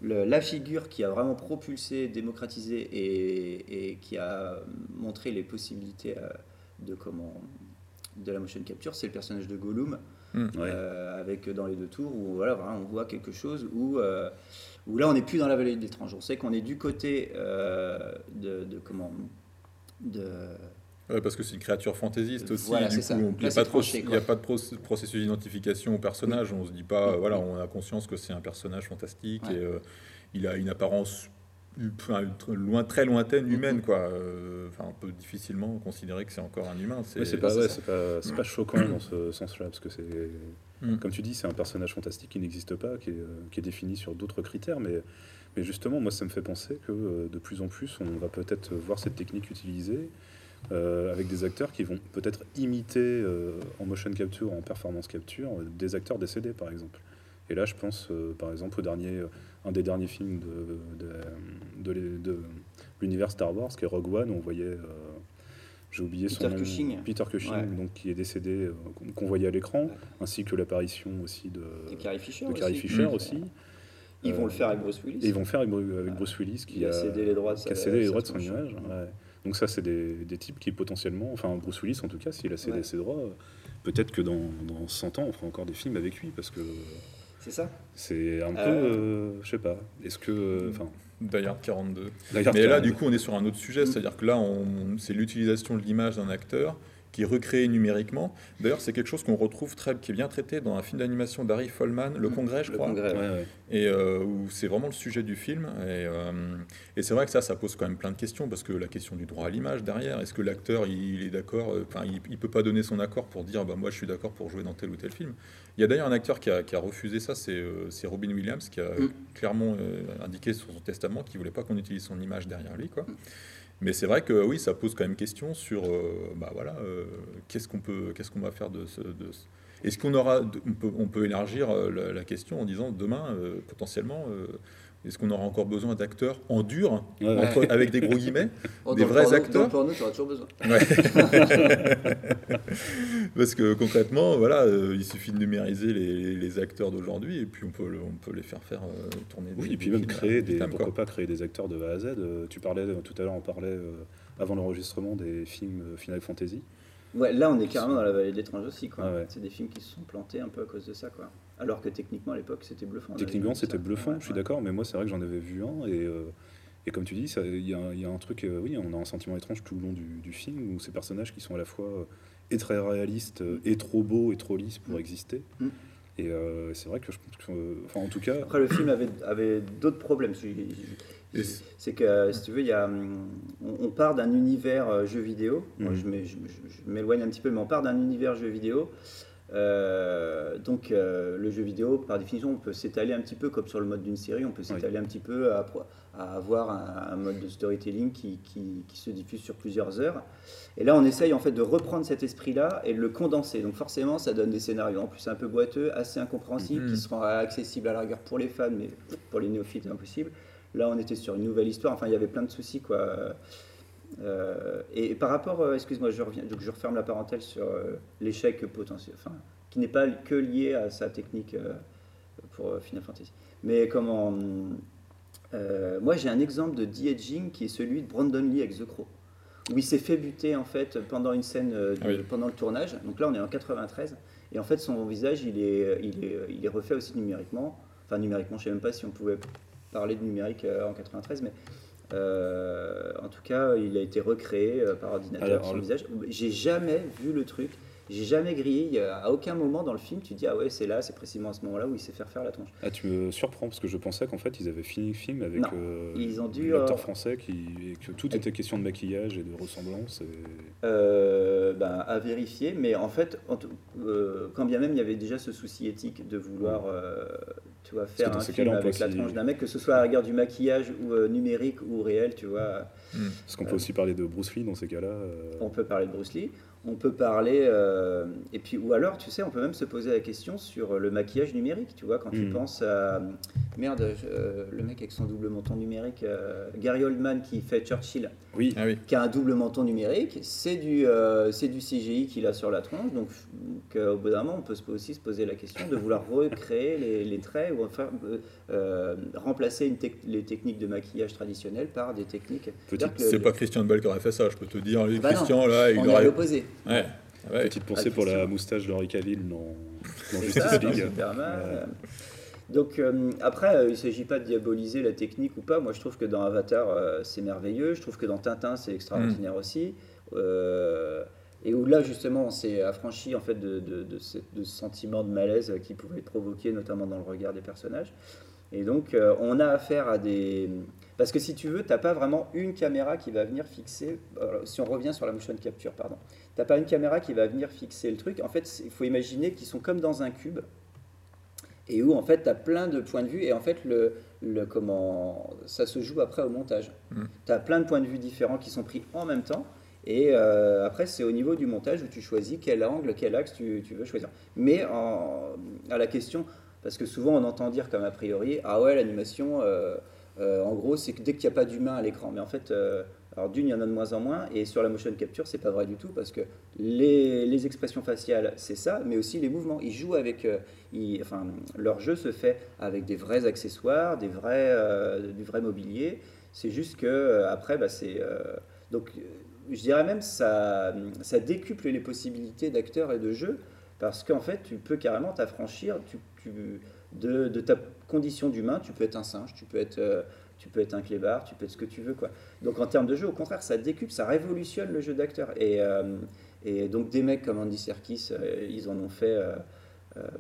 le- la figure qui a vraiment propulsé, démocratisé et, et qui a montré les possibilités euh, de comment de la motion capture, c'est le personnage de Gollum, Mm. Ouais. euh, avec dans les deux tours où voilà, on voit quelque chose où, euh, où là on n'est plus dans la vallée de l'étrange. On sait qu'on est du côté euh, de, de comment de Ouais, parce que c'est une créature fantaisiste aussi. Voilà, du c'est coup, on- il n'y a, pas de proc- tranché, il y quoi. a pas de proc- processus d'identification au personnage. On se dit pas, Oui. euh, voilà, on a conscience que c'est un personnage fantastique Ouais. et euh, il a une apparence enfin, loin, très lointaine humaine, quoi. Euh, Enfin, on peut difficilement considérer que c'est encore un humain. C'est pas, ouais, pas, pas choquant dans ce *coughs* sens-là, parce que c'est, Mm. comme tu dis, c'est un personnage fantastique qui n'existe pas, qui est, euh, qui est défini sur d'autres critères, mais, mais justement, moi, ça me fait penser que euh, de plus en plus, on va peut-être voir cette technique utilisée euh, avec des acteurs qui vont peut-être imiter euh, en motion capture, en performance capture, des acteurs décédés, par exemple. Et là, je pense, euh, par exemple, au dernier, un des derniers films de, de, de l'é- de l'univers Star Wars, qui est Rogue One, où on voyait, j'ai oublié son Peter nom, Cushing. Peter Cushing, Ouais. donc qui est décédé, qu'on- voyait à l'écran, Ouais. ainsi que l'apparition aussi de, de Carrie Fisher. de Carrie aussi. Fisher aussi. Ils vont le faire avec Bruce Willis. Et ils vont le faire avec, Bru- avec Bruce Willis, qui, Qui a cédé les droits de a cédé les droits de son image. ouais. Donc ça, c'est des, des types qui potentiellement, enfin Bruce Willis en tout cas, s'il a cédé Ouais. ses droits, peut-être que dans, dans 100 ans, on fera encore des films avec lui, parce que C'est ça C'est un peu, Euh. euh, je sais pas. Est-ce que, euh, enfin, Die Hard 42. Die Hard Mais là, 42. du coup, on est sur un autre sujet, c'est-à-dire que là, on, c'est l'utilisation de l'image d'un acteur qui est recréé numériquement. D'ailleurs, c'est quelque chose qu'on retrouve très, qui est bien traité dans un film d'animation d'Harry Folman, Le Congrès, je Le crois, congrès. ouais, ouais. et euh, où c'est vraiment le sujet du film. Et, euh, et c'est vrai que ça, ça pose quand même plein de questions, parce que la question du droit à l'image derrière, est-ce que l'acteur, il, il est d'accord, euh, enfin, il, il peut pas donner son accord pour dire, bah, moi, je suis d'accord pour jouer dans tel ou tel film. Il y a d'ailleurs un acteur qui a, qui a refusé ça, c'est euh, Robin Williams, qui a Mm. clairement indiqué sur son testament qu'il voulait pas qu'on utilise son image derrière lui, quoi. Mais c'est vrai que oui, ça pose quand même question sur, euh, bah voilà, euh, qu'est-ce qu'on peut, qu'est-ce qu'on va faire de ce, de ce- Est-ce qu'on aura, on peut, on peut élargir euh, la, question en disant demain, euh, potentiellement, est-ce qu'on aura encore besoin d'acteurs en dur, Ouais, ouais. entre- avec des gros guillemets *laughs* Oh, Des dans le vrais porno- acteurs Dans le porno, tu auras toujours besoin. *laughs* Parce que concrètement, voilà, euh, il suffit de numériser les, les acteurs d'aujourd'hui et puis on peut, le- on peut les faire faire euh, tourner. Oui, des- et puis même films créer des, pourquoi quoi. pas créer des acteurs de A à Z. Euh, Tu parlais euh, tout à l'heure, on parlait euh, avant l'enregistrement des films Final Fantasy. Ouais, là, on est carrément dans la vallée de l'étrange aussi. quoi. Ah ouais. C'est des films qui se sont plantés un peu à cause de ça. Quoi. Alors que techniquement, à l'époque, c'était bluffant. Techniquement, c'était bluffant, Ouais, je suis d'accord, mais moi, c'est vrai que j'en avais vu un, et, euh, et comme tu dis, il y, a un- il y a un truc, euh, oui, on a un sentiment étrange tout le long du, du film, où ces personnages qui sont à la fois euh, et très réalistes, et trop beaux, et trop lisses pour Mm. exister. Mm. Et c'est vrai que je pense que, enfin, en tout cas, Après, le film avait, avait d'autres problèmes. C'est que, si tu veux, il y a, hum, on, on part d'un univers euh, jeu vidéo. Moi, Mhm. je m'é- je- je- je m'éloigne un petit peu, mais on part d'un univers jeu vidéo. Euh, donc, euh, le jeu vidéo, par définition, on peut s'étaler un petit peu comme sur le mode d'une série. On peut s'étaler un petit peu à, à avoir un, un mode de storytelling qui, qui- qui se diffuse sur plusieurs heures. Et là, on essaye en fait de reprendre cet esprit-là et de le condenser. Donc, forcément, ça donne des scénarios en plus un peu boiteux, assez incompréhensibles, Mhm. qui seront accessibles à la rigueur pour les fans, mais pour les néophytes, impossible. Là, on était sur une nouvelle histoire. Enfin, il y avait plein de soucis, quoi. Euh, et par rapport, euh, excuse-moi, je reviens, donc je referme la parenthèse sur euh, l'échec potentiel, enfin, qui n'est pas que lié à sa technique pour Final Fantasy. Mais comment Moi, j'ai un exemple de de-aging qui est celui de Brandon Lee avec The Crow, où il s'est fait buter en fait pendant une scène de- Ah oui. pendant le tournage. Donc là, on est en 93, et en fait, son visage, il est, il est, il est refait aussi numériquement. Enfin, numériquement, je sais même pas si on pouvait parler de numérique euh, en 93, mais euh, en tout cas, il a été recréé euh, par ordinateur Alors, son le- visage. J'ai jamais vu le truc. J'ai jamais grillé. Il y a- à aucun moment dans le film, tu dis ah ouais, c'est là, c'est précisément à ce moment-là où il sait faire faire la tronche. ah, tu me surprends, parce que je pensais qu'en fait, ils avaient fini le film avec euh, ils ont dû, l'acteur euh, français, qui, et que tout était question de maquillage et de ressemblance. Et... Euh, ben, à vérifier, mais en fait, en tout- euh, quand bien même il y avait déjà ce souci éthique de vouloir euh, tu vois, faire un film avec la tronche d'un mec, que ce soit à la rigueur du maquillage ou euh, numérique ou réel, tu vois. Parce qu'on peut aussi parler de Bruce Lee dans ces cas-là. euh, On peut parler de Bruce Lee, on peut parler, euh, et puis ou alors, tu sais, on peut même se poser la question sur le maquillage numérique, tu vois, quand tu Mm. penses à merde, euh, le mec avec son double menton numérique, euh, Gary Oldman qui fait Churchill, Oui, Ah oui. qui a un double menton numérique, c'est du, euh, c'est du CGI qu'il a sur la tronche, donc donc, au bout d'un moment, on peut aussi se poser la question de vouloir recréer les, les traits ou enfin euh, euh, remplacer une tec- les techniques de maquillage traditionnelles par des techniques. C'est le- pas Christian Bell qui aurait fait ça, je peux te dire. Lui, Bah non, Christian, là, il on aurait. l'opposé. Ouais. ouais. petite pensée Ah, pour la moustache de Henry Cavill dans, dans Justice ça, dans League. Superman. Ouais. Donc euh, après, euh, il ne s'agit pas de diaboliser la technique ou pas. Moi, je trouve que dans Avatar, euh, c'est merveilleux. Je trouve que dans Tintin, c'est extraordinaire aussi. Euh, et où là, justement, on s'est affranchi en fait de, de, de ce, de ce sentiment de malaise qui pouvait être provoqué, notamment dans le regard des personnages. Et donc, on a affaire à des... Parce que si tu veux, tu n'as pas vraiment une caméra qui va venir fixer... alors, si on revient sur la motion capture, pardon. Tu n'as pas une caméra qui va venir fixer le truc. En fait, il faut imaginer qu'ils sont comme dans un cube et où en fait tu as plein de points de vue et en fait le, le comment ça se joue après au montage. Mm. Tu as plein de points de vue différents qui sont pris en même temps et euh, après c'est au niveau du montage où tu choisis quel angle, quel axe tu, tu veux choisir. Mais en- à la question, parce que souvent on entend dire comme a priori, ah ouais l'animation, euh, euh, en gros c'est que dès qu'il n'y a pas d'humain à l'écran, mais en fait... alors d'une, il y en a de moins en moins, et sur la motion capture, c'est pas vrai du tout, parce que les, les expressions faciales, c'est ça, mais aussi les mouvements. Ils jouent avec, euh, ils- enfin, leur jeu se fait avec des vrais accessoires, des vrais, euh, du vrai mobilier. C'est juste que euh, après, bah, c'est donc, je dirais même ça, ça décuple les possibilités d'acteurs et de jeu, parce qu'en fait, tu peux carrément t'affranchir. Tu- de, ta condition d'humain. Tu peux être un singe, tu peux être, euh, tu peux être un clébard, tu peux être ce que tu veux. Quoi. Donc en termes de jeu, au contraire, ça décuple, ça révolutionne le jeu d'acteur. Et, euh, et donc des mecs comme Andy Serkis, euh, ils en ont fait...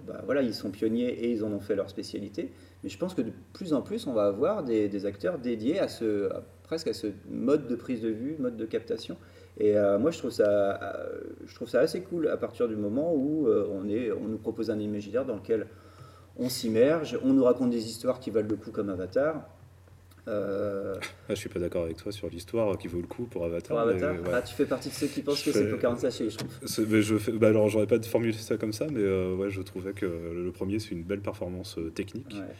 bah, voilà, ils sont pionniers et ils en ont fait leur spécialité. Mais je pense que de plus en plus, on va avoir des, acteurs dédiés à ce, presque à ce mode de prise de vue, mode de captation. Et moi, je trouve, ça, je trouve ça assez cool à partir du moment où on, est, on nous propose un imaginaire dans lequel on s'immerge, on nous raconte des histoires qui valent le coup comme Avatar. Euh, Ah, je suis pas d'accord avec toi sur l'histoire qui vaut le coup pour Avatar. pour Avatar, mais ouais. ah, tu fais partie de ceux qui pensent que c'est Pocahontas chez. C'est- mais je fais, bah alors j'aurais pas formulé ça comme ça, mais euh, ouais, je trouvais que le premier c'est une belle performance euh, technique, Ouais.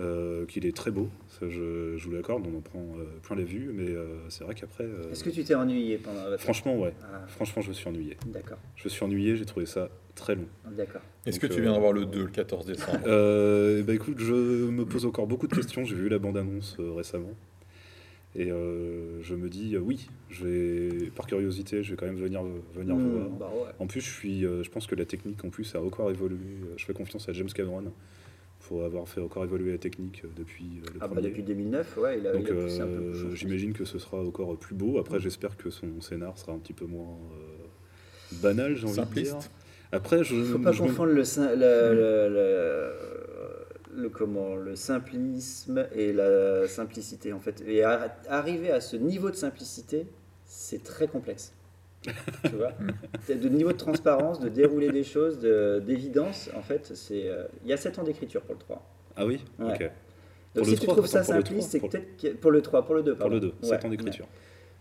Euh, qu'il est très beau. Ça, je, je vous l'accorde, on en prend euh, plein les vues, mais euh, c'est vrai qu'après, euh, Est-ce que tu t'es ennuyé pendant Avatar franchement, ouais, Ah, franchement, je me suis ennuyé. D'accord, Je me suis ennuyé, j'ai trouvé ça très long. d'accord. Est-ce que tu euh, viens d'avoir le 2 le 14 décembre? Euh, bah écoute, je me pose encore beaucoup de questions. J'ai vu la bande-annonce euh, récemment. Et euh, je me dis, euh, oui, je vais, par curiosité, je vais quand même venir, venir Hmm, voir. bah ouais. En plus, je, suis, euh, je pense que la technique, en plus, a encore évolué. Je fais confiance à James Cameron pour avoir fait encore évoluer la technique euh, depuis euh, le Ah bah depuis 2009, ouais, il a, Donc, il a poussé un peu euh, plus. j'imagine que ce sera encore plus beau. Après, j'espère que son scénar sera un petit peu moins euh, banal, j'ai envie de dire. Après, je. Il faut pas je me- confondre le, le, le, le- le- comment, le simplisme et la simplicité en fait. Et ar- arriver à ce niveau de simplicité, c'est très complexe. Tu vois De niveau de transparence, de dérouler des choses, de- d'évidence, en fait, c'est. euh, Il y a 7 ans d'écriture pour le 3. Ah oui Ouais. Ok. Donc Pour si tu 3, trouves ça simpliste, 3, c'est que pour- peut-être pour le 3, pour le 2, Pour le 2, Ouais, 7 ans ouais. d'écriture.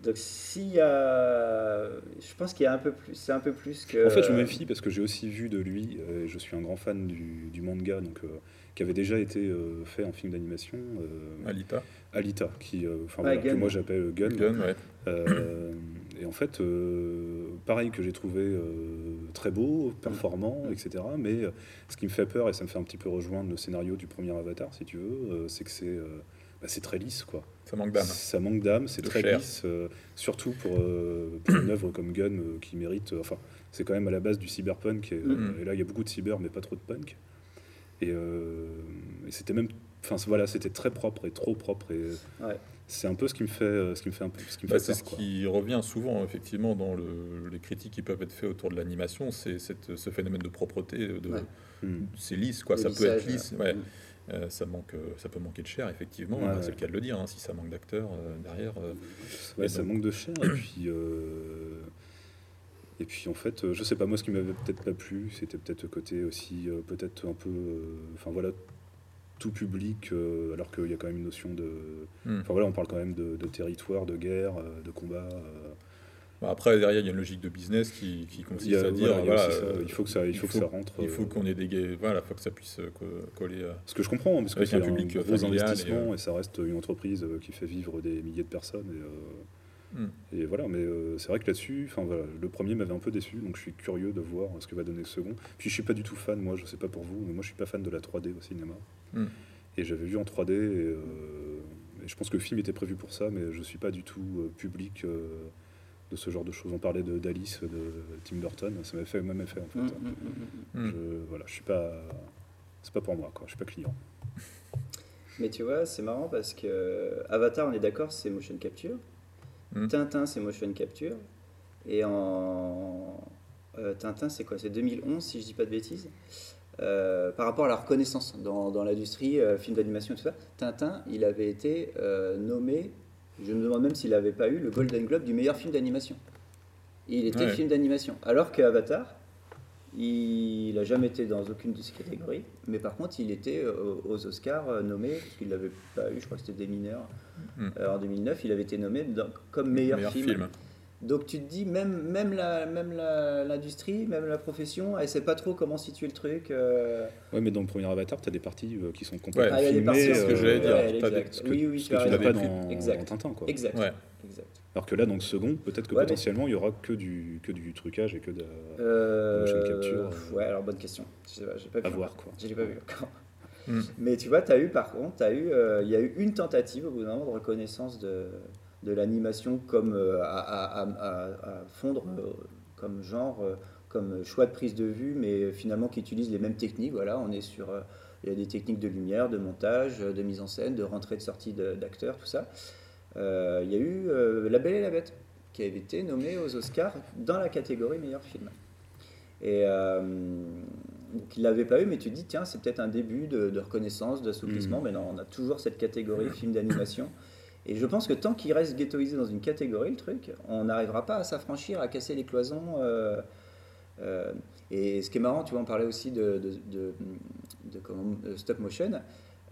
Donc s'il y a, je pense qu'il y a un peu plus, c'est un peu plus que. En fait, je me méfie parce que j'ai aussi vu de lui, euh, et je suis un grand fan du, du manga, donc, euh, qui avait déjà été euh, fait en film d'animation, euh, Alita Alita, qui, euh, enfin, Ouais, voilà, que Gun. moi j'appelle Gun. Gun, ouais. Et en fait, euh, pareil que j'ai trouvé euh, très beau, performant, Mm. etc. Mais euh, ce qui me fait peur, et ça me fait un petit peu rejoindre le scénario du premier Avatar, si tu veux, euh, c'est que c'est euh, bah, c'est très lisse, quoi. Ça manque d'âme. Ça manque d'âme, c'est très lisse, euh, surtout pour, euh, pour une œuvre comme Gun euh, qui mérite. euh, enfin, c'est quand même à la base du cyberpunk, et, euh, Mhm. et là il y a beaucoup de cyber, mais pas trop de punk. Et, euh, et c'était même, enfin voilà, c'était très propre et trop propre. Et Ouais. C'est un peu ce qui me fait, euh, ce qui me fait un peu, ce qui me Bah, fait peur, ce quoi. qui revient souvent effectivement dans le- les critiques qui peuvent être faites autour de l'animation, c'est cette- ce phénomène de propreté, de, Ouais. Mhm. c'est lisse quoi, Le ça peut être lisse, ouais. ouais. Mm. Euh, ça manque, euh, ça peut manquer de chair effectivement, Ouais, bah, ouais. c'est le cas de le dire. hein, si ça manque d'acteurs euh, derrière, euh, ça donc- manque de chair. Et puis, euh, et puis en fait, euh, je sais pas, moi ce qui m'avait peut-être pas plu, c'était peut-être le côté aussi, euh, peut-être un peu, euh, enfin voilà, tout public, euh, alors qu'il y a quand même une notion de. Hmm. Enfin voilà, on parle quand même de, de territoire, de guerre, euh, de combat. euh. Bah, après derrière il y a une logique de business qui, consiste a- à dire voilà, il voilà, ça, faut que ça, il faut que ça rentre. il faut qu'on ait des gays, voilà, faut que ça puisse co- coller. à- Ce que je comprends, parce que c'est un un, public, euh, gros et, investissement et, euh, ça reste une entreprise qui fait vivre des milliers de personnes. Et, Hmm. et voilà, mais euh, c'est vrai que là-dessus, voilà, le premier m'avait un peu déçu, donc je suis curieux de voir ce que va donner le second. Puis je suis pas du tout fan, moi, je sais pas pour vous, mais moi je suis pas fan de la 3D au cinéma. Et j'avais vu en 3D, et, euh, et je pense que le film était prévu pour ça, mais je suis pas du tout euh, public euh, de ce genre de choses. On parlait de d'Alice, de Tim Burton, ça m'avait fait le même effet en fait. Mm, mm, mm, mm. Je, voilà, je suis pas, c'est pas pour moi, quoi. Je suis pas client. *laughs* Mais tu vois, c'est marrant parce que Avatar, on est d'accord, c'est motion capture. Tintin, c'est motion capture. Et en. euh, Tintin, c'est quoi? C'est 2011, si je dis pas de bêtises? Euh, par rapport à la reconnaissance dans, dans l'industrie, euh, film d'animation et tout ça, Tintin, il avait été euh, nommé, je me demande même s'il n'avait pas eu le Golden Globe du meilleur film d'animation. Il était Ouais. film d'animation. Alors que Avatar, il n'a jamais été dans aucune de ces catégories, mais par contre, il était aux Oscars nommé, parce qu'il l'avait pas eu, je crois que c'était des mineurs. Mm. Euh, en 2009, il avait été nommé dans- comme meilleur, Meilleur film. film. Donc tu te dis, même, même la- même la- l'industrie, même la profession, elle sait pas trop comment situer le truc. euh. Ouais, mais dans le premier Avatar, tu as des parties euh, qui sont complètement Ah, il y a des filmées. parties, ce que j'allais dire, ouais, t'as des- exact. ce que, oui, oui, ce tu que as tu n'as pas dans, Exact. dans Tintin. Quoi. Exact. Ouais. exact. Alors que là, dans le second, peut-être que Ouais, mais- potentiellement, il y aura que du, que du trucage et que de, Euh, motion capture, euh, ouais, alors bonne question. Je sais pas, j'ai pas à vu. voir. Quoi. Je l'ai pas vu encore. Mm. Mais tu vois, tu as eu par contre, t'as eu, euh, il y a eu une tentative au bout d'un moment de reconnaissance de, de l'animation comme euh, à, à- à- à fondre euh, comme genre, euh, comme choix de prise de vue, mais finalement qui utilise les mêmes techniques. Voilà, on est sur, il y a des techniques de lumière, de montage, de mise en scène, de rentrée de sortie d'acteurs, tout ça. Euh, il y a eu euh, La Belle et la Bête, qui avait été nommé aux Oscars dans la catégorie meilleur film. Et euh, donc il l'avait pas eu, mais tu te dis, tiens, c'est peut-être un début de, de reconnaissance, d'assouplissement. Mhm. Mais non, on a toujours cette catégorie film d'animation. Et je pense que tant qu'il reste ghettoisé dans une catégorie, le truc, on n'arrivera pas à s'affranchir, à casser les cloisons. euh, euh, et ce qui est marrant, tu vois, on parlait aussi de, de, de- de comment- de stop motion,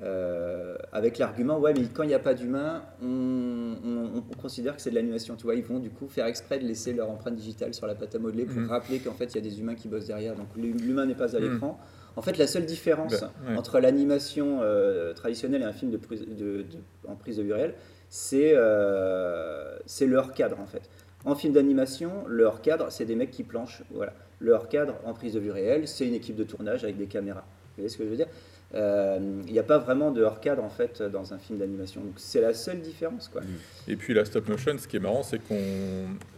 euh, avec l'argument, ouais, mais quand il n'y a pas d'humain, on, on- on considère que c'est de l'animation. Tu vois, ils vont du coup faire exprès de laisser leur empreinte digitale sur la pâte à modeler pour Mhm. rappeler qu'en fait, il y a des humains qui bossent derrière. Donc l'humain n'est pas à Mhm. l'écran. En fait, la seule différence Bah, ouais. entre l'animation euh, traditionnelle et un film de prise- de- de- en prise de vue réelle, c'est euh, le hors-cadre en fait. En film d'animation, le hors-cadre, c'est des mecs qui planchent. Voilà. Le hors-cadre en prise de vue réelle, c'est une équipe de tournage avec des caméras. Vous voyez ce que je veux dire? Euh, Il n'y a pas vraiment de hors-cadre en fait dans un film d'animation. Donc c'est la seule différence quoi. Et puis la stop motion, ce qui est marrant, c'est qu'on,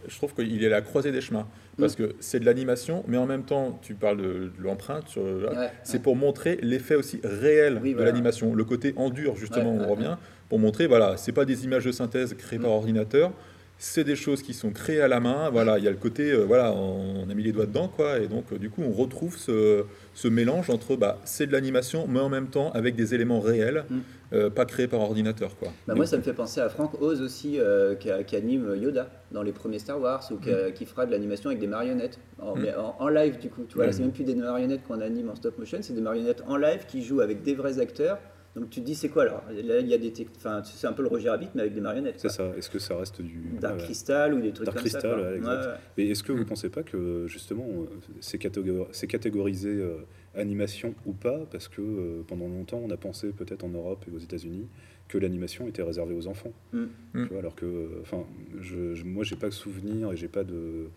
je trouve qu'il est à la croisée des chemins, parce que c'est de l'animation, mais en même temps, tu parles de, de l'empreinte, sur- Ouais, c'est pour montrer l'effet aussi réel Oui, de l'animation, le côté en dur justement, Ouais, on revient, pour montrer, voilà, c'est pas des images de synthèse créées par ordinateur, c'est des choses qui sont créées à la main, voilà, il y a le côté, euh, voilà, on, on a mis les doigts dedans, quoi, et donc euh, du coup, on retrouve ce, ce mélange entre, bah, c'est de l'animation, mais en même temps avec des éléments réels, Mm. Euh, pas créés par ordinateur, quoi. Bah, moi, ça me fait penser à Frank Oz aussi, euh, qui, anime Yoda dans les premiers Star Wars, ou qui, qui fera de l'animation avec des marionnettes, en, Mm. mais en, en live du coup. Tu vois, Mm. c'est même plus des marionnettes qu'on anime en stop motion, c'est des marionnettes en live qui jouent avec des vrais acteurs. Donc tu te dis, c'est quoi alors? Là, il y a des. Enfin, c'est un peu le Roger Rabbit, mais avec des marionnettes. C'est ça. Est-ce que ça reste du. Dark ouais. Crystal ou des trucs Dark comme ça. Crystal, quoi. ouais, exact. Ouais, ouais. Mais est-ce que vous ne Mm. pensez pas que justement euh, c'est catégor- c'est catégorisé euh, animation ou pas Parce que euh, pendant longtemps on a pensé peut-être en Europe et aux États-Unis que l'animation était réservée aux enfants. Mm. Tu Mm. vois, alors que, euh, enfin, je, je- moi j'ai pas de souvenir et j'ai pas de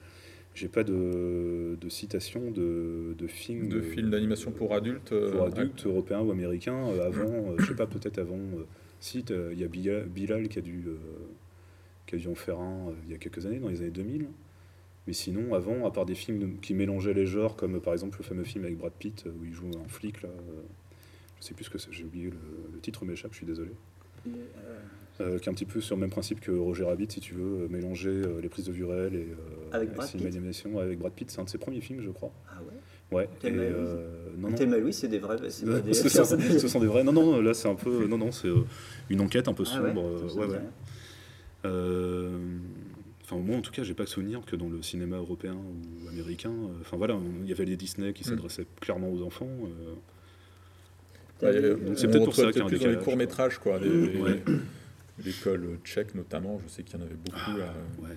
j'ai pas de, de citation de, de films De films d'animation pour adultes. euh, pour adultes européens ou américains euh, avant, euh, je sais pas, peut-être avant. si, il y a Bilal, Bilal qui a dû euh, qui a dû en faire un il y a quelques années, dans les années 2000. Mais sinon, avant, à part des films de- qui mélangeaient les genres, comme par exemple le fameux film avec Brad Pitt, euh, où il joue un flic, là, euh, je sais plus ce que c'est, j'ai oublié le, le titre m'échappe, je suis désolé. Euh, qui est un petit peu sur le même principe que Roger Rabbit, si tu veux, mélanger euh, les prises de vue réelles et euh, Avec Brad Pitt avec Brad Pitt. C'est un de ses premiers films, je crois. Ah ouais? Ouais. Et, non, non. Thelma Louise, c'est des vrais. pas des- ce, sont, ce sont des vrais. Non, non, là c'est un peu. Non, non, c'est une enquête un peu Ah ouais sombre. ouais, ouais. Euh, Enfin, moi en tout cas, j'ai pas souvenir que dans le cinéma européen ou américain, euh, enfin voilà, il y avait les Disney qui Mm. s'adressaient clairement aux enfants. euh, Ouais, euh, euh, donc c'est peut-être pour ça qu'il y a un plus dans les décalage, courts métrages, quoi. Ouais. L'école tchèque, notamment, je sais qu'il y en avait beaucoup. là. ouais.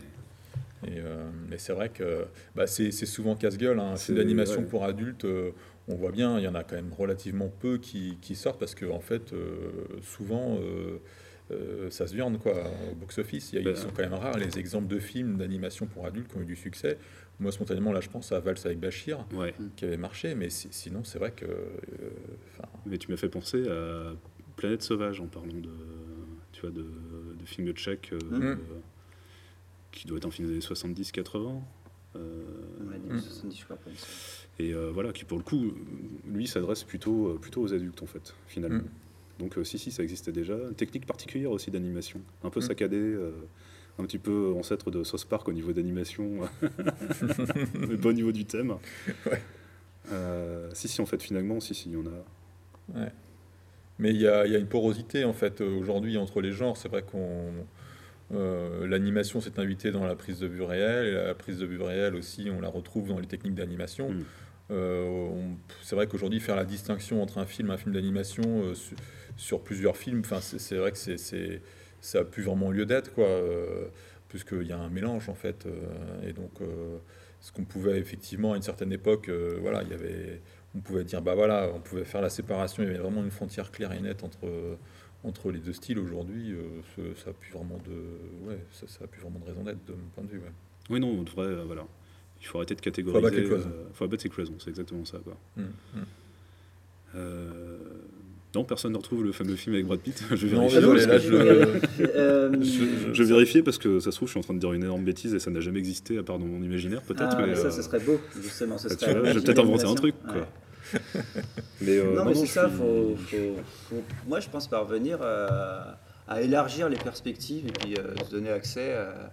Et, euh, mais c'est vrai que bah, c'est souvent casse-gueule. Hein. C'est- C'est d'animation ouais. pour adultes. euh, on voit bien, il y en a quand même relativement peu qui, qui sortent parce que en fait, euh, souvent, euh, ça se viande quoi, au box-office. Il y a- Ben, Ils sont quand même rares les exemples de films d'animation pour adultes qui ont eu du succès. Moi, spontanément, là, je pense à Vals avec Bachir, Ouais. qui avait marché, mais si- sinon, c'est vrai que. euh, Mais tu m'as fait penser à Planète Sauvage en parlant de, tu vois, de, de films tchèques euh, Mm. qui doit être un film des années 70-80. euh, On m'a dit Mm. 70, je crois pas. et euh, voilà, qui pour le coup, lui, s'adresse plutôt, plutôt aux adultes en fait, finalement. Mm. Donc euh, si, si, ça existait déjà. Une technique particulière aussi d'animation, un peu Mm. saccadée, euh, un petit peu ancêtre de South Park au niveau d'animation, *laughs* mais pas au niveau du thème. *laughs* Ouais. Euh, si, si, en fait, finalement, si, si, il y en a. Ouais. Mais il y y a une porosité en fait aujourd'hui entre les genres. C'est vrai qu'on euh, l'animation s'est invitée dans la prise de vue réelle et la prise de vue réelle aussi on la retrouve dans les techniques d'animation. Mm. Euh, c'est vrai qu'aujourd'hui faire la distinction entre un film et un film d'animation sur, plusieurs films, enfin c'est vrai que c'est c'est- ça a plus vraiment lieu d'être quoi, euh, puisqu'il y a un mélange en fait euh, et donc euh, ce qu'on pouvait effectivement à une certaine époque, voilà, il y avait on pouvait dire bah voilà, on pouvait faire la séparation, il y avait vraiment une frontière claire et nette entre entre les deux styles. Aujourd'hui, ça a plus vraiment de ouais, ça, ça a plus vraiment de raison d'être de mon point de vue. ouais. Oui, non, on devrait, voilà. Il faut arrêter de catégoriser. les euh, faut abattre ces cloisons, c'est exactement ça, quoi. Mm. Euh, non, personne ne retrouve le fameux film avec Brad Pitt. *laughs* je vais Non, parce là, que- je- Euh, je, je vais vérifier parce que ça se trouve, je suis en train de dire une énorme bêtise et ça n'a jamais existé à part dans mon imaginaire, peut-être. Ah, mais, ça, euh, serait beau, justement. Ce tu serait je vais peut-être inventer un truc, quoi. Ouais. Mais, euh, non, mais c'est ça, suis- faut, faut- faut- moi je pense parvenir à, à élargir les perspectives et puis euh, se donner accès à.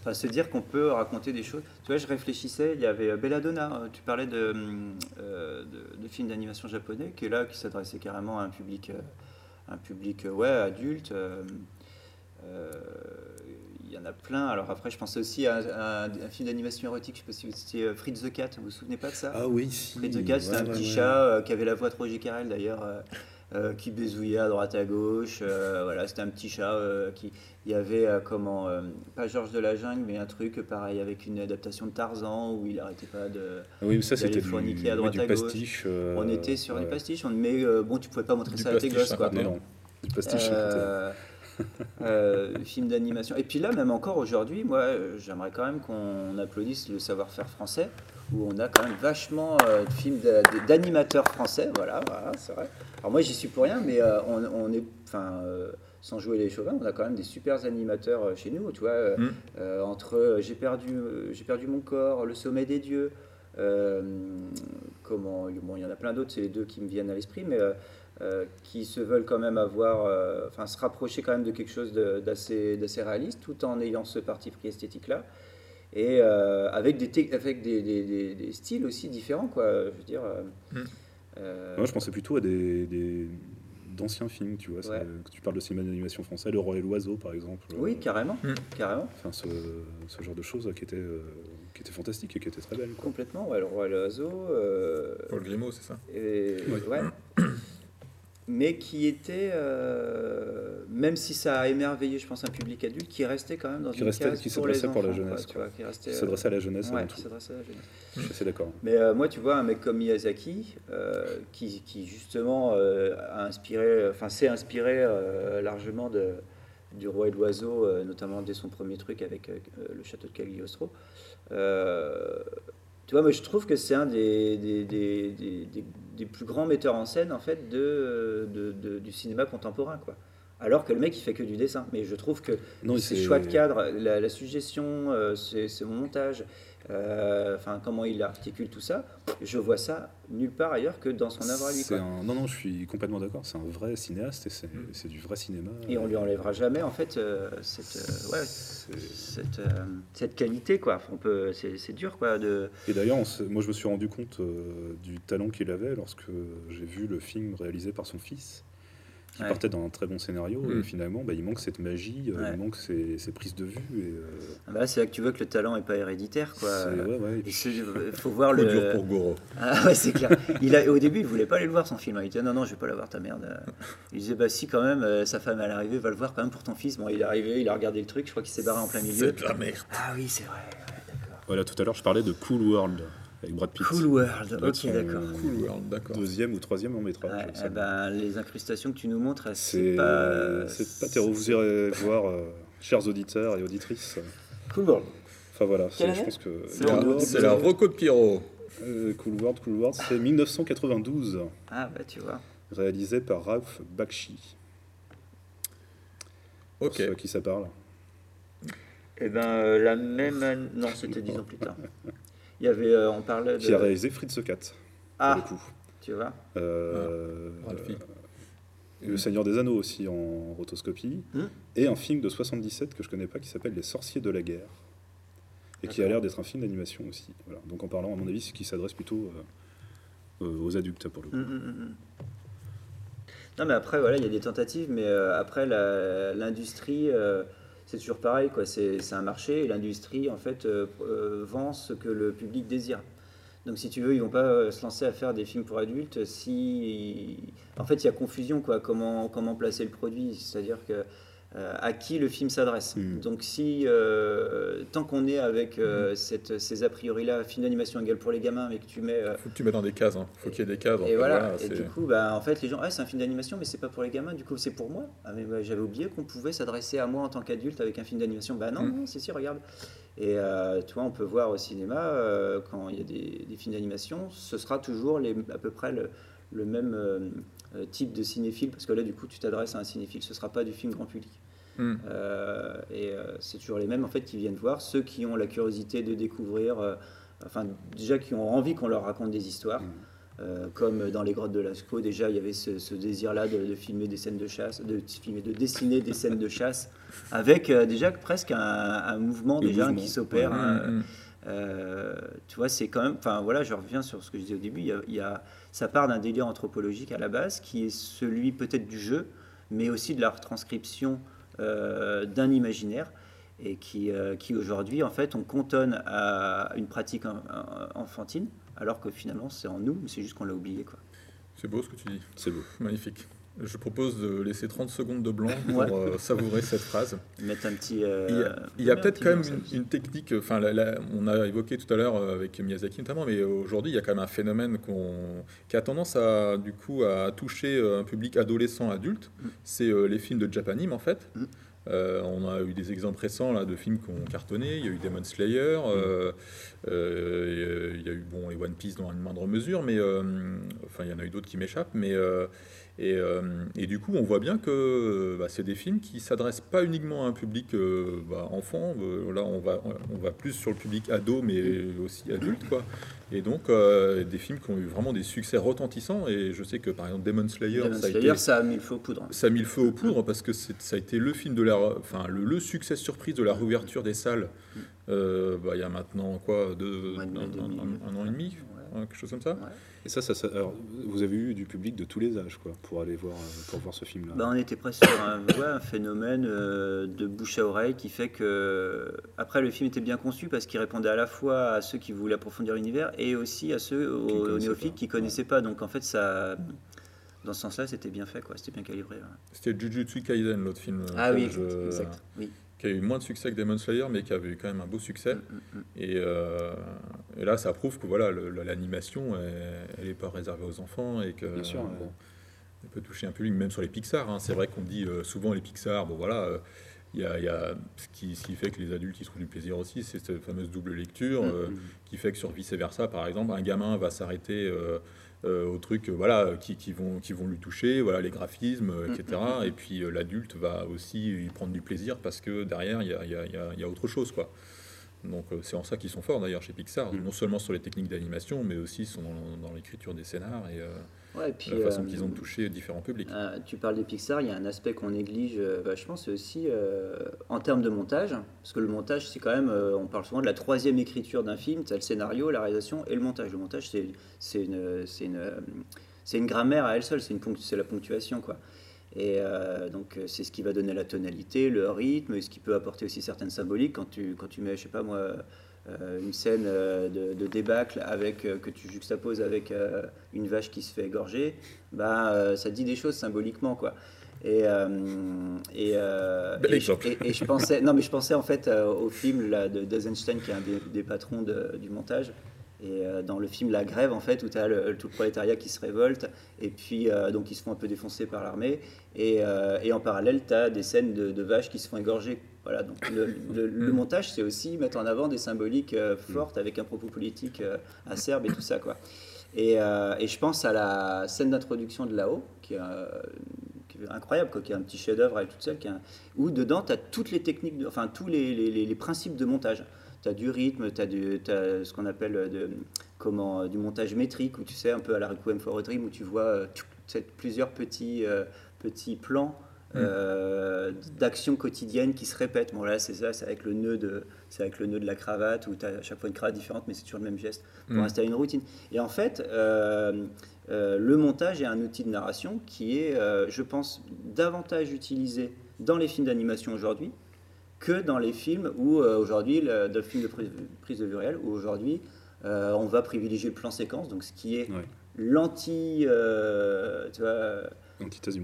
Enfin, se dire qu'on peut raconter des choses. Tu vois, je réfléchissais, il y avait euh, Belladonna, euh, tu parlais de, hum, euh, de, de films d'animation japonais, qui est là, qui s'adressait carrément à un public, euh, un public ouais, adulte. euh, euh, Il y en a plein. Alors après, je pensais aussi à, un- à un film d'animation érotique, je sais pas si c'était Fritz the Cat, vous vous souvenez pas de ça? Ah oui, si. Fritz the Cat, c'était Ouais, un ouais, petit ouais. chat qui avait la voix de Roger Carrel d'ailleurs, euh, qui baisouillait à droite à gauche. euh, voilà, c'était un petit chat euh, qui. Il y avait comment pas Georges de la jungle, mais un truc pareil avec une adaptation de Tarzan où il arrêtait pas de. Oui, mais ça c'était du, à droite du à gauche. pastiche. on était sur ouais. du pastiche, on, mais bon, tu pouvais pas montrer Du ça à tes gosses quoi. 51. Non, non, du pastiche. *laughs* Euh, film d'animation. Et puis là, même encore aujourd'hui, moi, euh, j'aimerais quand même qu'on applaudisse le savoir-faire français, où on a quand même vachement euh, de films d'a- d'animateurs français. Voilà, voilà c'est vrai. Alors moi, j'y suis pour rien, mais euh, on, on est, enfin, sans jouer les chauvins, on a quand même des super animateurs chez nous. Tu vois, euh, Mm. euh, entre j'ai perdu, j'ai perdu mon corps, le sommet des dieux. comment, bon, il y en a plein d'autres, c'est les deux qui me viennent à l'esprit, mais qui se veulent quand même avoir, euh, enfin se rapprocher quand même de quelque chose d'assez réaliste, tout en ayant ce parti pris esthétique-là, et euh, avec, des, te- avec des, des- des- des styles aussi différents, quoi. Je veux dire. euh, Mm. euh, Moi, je pensais plutôt à des, des- d'anciens films, tu vois. Ouais. que tu parles de cinéma d'animation français, Le Roi et l'Oiseau, par exemple. oui, euh, carrément, Mm. carrément, Enfin, ce, ce genre de choses qui étaient, euh, qui étaient fantastiques et qui étaient très belles. Quoi. complètement. Ouais, le roi et l'oiseau. euh, Paul Grimaud, c'est ça? Et- Ouais. ouais. *clears throat* Mais qui était, euh, même si ça a émerveillé, je pense, un public adulte, qui restait quand même dans Qui une restait- case qui pour les s'adressait pour la enfants, jeunesse, quoi, tu vois, qui restait, Qui euh, s'adressait à la jeunesse ouais, qui s'adressait à la jeunesse. Je suis assez d'accord. Mais euh, moi, tu vois, un mec comme Miyazaki, euh, qui, qui justement a inspiré, enfin, s'est inspiré largement de, du Roi et de l'Oiseau, notamment dès son premier truc avec le château de Cagliostro. Tu vois, moi, je trouve que c'est un des, des, des, des- des- plus grands metteurs en scène, en fait, de, de- de- du cinéma contemporain, quoi. Alors que le mec, il fait que du dessin. Mais je trouve que Non, ses choix de cadre, la, la suggestion, euh, ses, ses montages, euh, enfin comment il articule tout ça, je vois ça nulle part ailleurs que dans son œuvre à lui. c'est quoi. un- Non, non, je suis complètement d'accord. C'est un vrai cinéaste et c'est Mm. du vrai cinéma. Et on lui enlèvera jamais en fait euh, cette, euh, ouais, cette, euh, cette qualité quoi. On peut, c'est, dur quoi de. Et d'ailleurs, moi, je me suis rendu compte euh, du talent qu'il avait lorsque j'ai vu le film réalisé par son fils, qui Ouais. partait d'un très bon scénario. Et finalement, bah, il manque cette magie, euh, Ouais. il manque ces, ces prises de vue. Et, euh, Ah bah là, c'est là que tu vois que le talent est pas héréditaire quoi. c'est- ouais, ouais, et Il puis- faut voir le. dur pour Goro. Ah *laughs* ouais, c'est clair. Il a, au début, il voulait pas aller le voir son film. Il disait non, non, je vais pas la voir ta merde. Il disait bah si quand même, euh, sa femme elle est arrivée, va le voir quand même pour ton fils. Bon, il est arrivé, il a regardé le truc. Je crois qu'il s'est barré en plein milieu. C'est de la merde. Ah oui, c'est vrai. ouais, d'accord. Voilà, tout à l'heure, je parlais de Cool World avec Brad Pitt. Cool World. Ok, son d'accord. Cool World, d'accord. Deuxième ou troisième long métrage. Ouais, eh ben, les incrustations que tu nous montres, c'est pas. c'est pas terrible. Vous irez voir, euh, chers auditeurs et auditrices. Cool World. Enfin voilà, je pense que. C'est la- la, c'est la Rocco de Pierrot. Euh, cool World, Cool World, c'est 1992, Ah bah tu vois. réalisé par Ralph Bakshi. Ok. Pour qui ça parle. Eh ben euh, la même année- non c'était dix ans plus tard. *laughs* Il y avait, euh, on parlait de. Qui a réalisé Fritz the Cat, pour ah, le coup. tu vois. Euh, Ralphie. Le Seigneur des Anneaux aussi en rotoscopie. Hmm. Et un film de 77 que je connais pas qui s'appelle Les Sorciers de la Guerre. Et qui a l'air d'être un film d'animation aussi. Voilà. Donc en parlant, à mon avis, c'est qui s'adresse plutôt euh, euh, aux adultes pour le coup. Hum, hum. Non mais après voilà, il y a des tentatives, mais euh, après l'industrie, euh, c'est toujours pareil quoi. C'est un marché et l'industrie en fait euh, euh, vend ce que le public désire. Donc si tu veux, ils vont pas euh, se lancer à faire des films pour adultes si en fait il y a confusion quoi. Comment comment placer le produit, c'est-à-dire que à qui le film s'adresse. Mm. Donc si euh, tant qu'on est avec euh, cette, ces a priori là, film d'animation égale pour les gamins, mais que tu mets euh, Faut que tu mettes dans des cases. Hein. Faut qu'il y ait des cases. en et fait, voilà, et du coup, bah, en fait, les gens, ah, c'est un film d'animation, mais c'est pas pour les gamins, du coup, c'est pour moi. Ah, mais bah, j'avais oublié qu'on pouvait s'adresser à moi en tant qu'adulte avec un film d'animation. Bah non, Mm. non, c'est si, regarde. Et euh, vois, on peut voir au cinéma, euh, quand il y a des, des films d'animation, ce sera toujours les, à peu près le, le même euh, type de cinéphile, parce que là, du coup, tu t'adresses à un cinéphile, ce sera pas du film grand public. Hmm. Euh, et euh, c'est toujours les mêmes en fait qui viennent voir, ceux qui ont la curiosité de découvrir, enfin déjà qui ont envie qu'on leur raconte des histoires. Mm. Euh, comme dans les grottes de Lascaux, déjà il y avait ce, désir-là de, filmer des scènes de chasse, de filmer, de dessiner des scènes de chasse, avec déjà presque un, mouvement déjà qui s'opère. Hein. Euh, tu vois, c'est quand même. Enfin voilà, je reviens sur ce que je disais au début. Il y a, ça part d'un délire anthropologique à la base, qui est celui peut-être du jeu, mais aussi de la retranscription d'un imaginaire et qui, qui aujourd'hui, en fait, on cantonne à une pratique enfantine alors que finalement c'est en nous, c'est juste qu'on l'a oublié. Quoi. C'est beau ce que tu dis. C'est beau. Magnifique. Je propose de laisser 30 secondes de blanc *laughs* pour euh, savourer cette phrase. Mettre un petit. Euh, il y a, peut-être quand même une, technique. Enfin, on a évoqué tout à l'heure euh, avec Miyazaki notamment, mais aujourd'hui, il y a quand même un phénomène qui a tendance à, du coup, à toucher un public adolescent, adulte. Mm. C'est les films de Japanime, en fait. Mm. Euh, on a eu des exemples récents là, de films qui ont cartonné. Il y a eu Demon Slayer, euh, euh, il y a eu bon, les One Piece dans une moindre mesure, mais enfin il y en a eu d'autres qui m'échappent. Mais et, et, du coup, on voit bien que bah, c'est des films qui s'adressent pas uniquement à un public bah, enfant. là, on va, on va plus sur le public ado, mais aussi adulte, quoi. Et donc, euh, des films qui ont eu vraiment des succès retentissants. Et je sais que, par exemple, Demon Slayer, ça, a été, ça, a mis le feu aux poudres. Ça a mis le feu aux poudres parce que ça a été le film de la, enfin, le, succès surprise de la réouverture des salles. Mm. Euh, bah, il y a maintenant, quoi, deux, un, an et demi, quelque chose comme ça. Et ça, ça, alors, vous avez eu du public de tous les âges, quoi, pour aller voir, pour voir ce film-là. Bah, on était presque sur un, un phénomène euh, de bouche à oreille qui fait que, après, le film était bien conçu parce qu'il répondait à la fois à ceux qui voulaient approfondir l'univers et aussi à ceux aux, néophytes qui connaissaient pas. Donc, en fait, ça, dans ce sens-là, c'était bien fait, quoi. C'était bien calibré. C'était Jujutsu Kaisen, l'autre film. Ah oui, exact. Oui qui a eu moins de succès que Demon Slayer, mais qui avait eu quand même un beau succès. Mm, mm, mm. Et, euh, et, là, ça prouve que voilà, l'animation, elle n'est pas réservée aux enfants et que elle peut toucher un public, même sur les Pixar. Hein. C'est vrai qu'on dit euh, souvent les Pixar, bon voilà. Euh, il y, a, y a, ce, qui, ce qui fait que les adultes ils trouvent du plaisir aussi, c'est cette fameuse double lecture qui fait que sur vice versa, par exemple, un gamin va s'arrêter euh, aux trucs voilà, qui, qui, vont, qui vont lui toucher, voilà, les graphismes, etc. Mm, mm, mm. Et puis euh, l'adulte va aussi y prendre du plaisir parce que derrière, il y a, y, a, y a, autre chose. Quoi. Donc euh, c'est en ça qu'ils sont forts d'ailleurs chez Pixar, non seulement sur les techniques d'animation, mais aussi sont dans, l'écriture des scénars et, la façon qu'ils ont de toucher différents publics. tu parles des Pixar, il y a un aspect qu'on néglige vachement, c'est aussi en termes de montage, parce que le montage c'est quand même, on parle souvent de la troisième écriture d'un film, tu as le scénario, la réalisation et le montage. Le montage c'est une, une, une, grammaire à elle seule, c'est la ponctuation quoi. Et euh, donc, euh, c'est ce qui va donner la tonalité, le rythme, et ce qui peut apporter aussi certaines symboliques. Quand tu, quand tu mets, je sais pas moi, euh, une scène de, débâcle avec, que tu juxtaposes avec une vache qui se fait égorger, bah, ça dit des choses symboliquement, quoi. Et, et, et, je pensais, non, mais je pensais en fait au film là, de Eisenstein, qui est un des, des patrons du montage, et euh, dans le film La Grève, en fait, où tu as le, tout le prolétariat qui se révolte, et puis euh, donc ils se font un peu défoncer par l'armée, et, euh, et, en parallèle, tu as des scènes de, vaches qui se font égorger. Voilà, donc le, *laughs* montage, c'est aussi mettre en avant des symboliques fortes avec un propos politique acerbe et tout ça. Quoi. Et, et, je pense à la scène d'introduction de là-haut, qui, est incroyable, quoi, qui est un petit chef-d'œuvre avec toute seule, qui où dedans, tu as toutes les techniques, enfin tous les, les, les principes de montage tu as du rythme, tu as, as, ce qu'on appelle euh, de, comment, euh, du montage métrique, où tu sais, un peu à la Requiem for a Dream, où tu vois euh, plusieurs petits, petits plans mm. d'actions quotidiennes qui se répètent. Bon, là, c'est ça, c'est avec, le nœud de, avec le nœud de la cravate, où tu as à chaque fois une cravate différente, mais c'est toujours le même geste pour mm. installer une routine. Et en fait, le montage est un outil de narration qui est, je pense, davantage utilisé dans les films d'animation aujourd'hui que dans les films où euh, aujourd'hui, le, le, film de prise, de vue réelle, où aujourd'hui euh, on va privilégier le plan séquence, donc ce qui est l'anti. Euh, tu vois,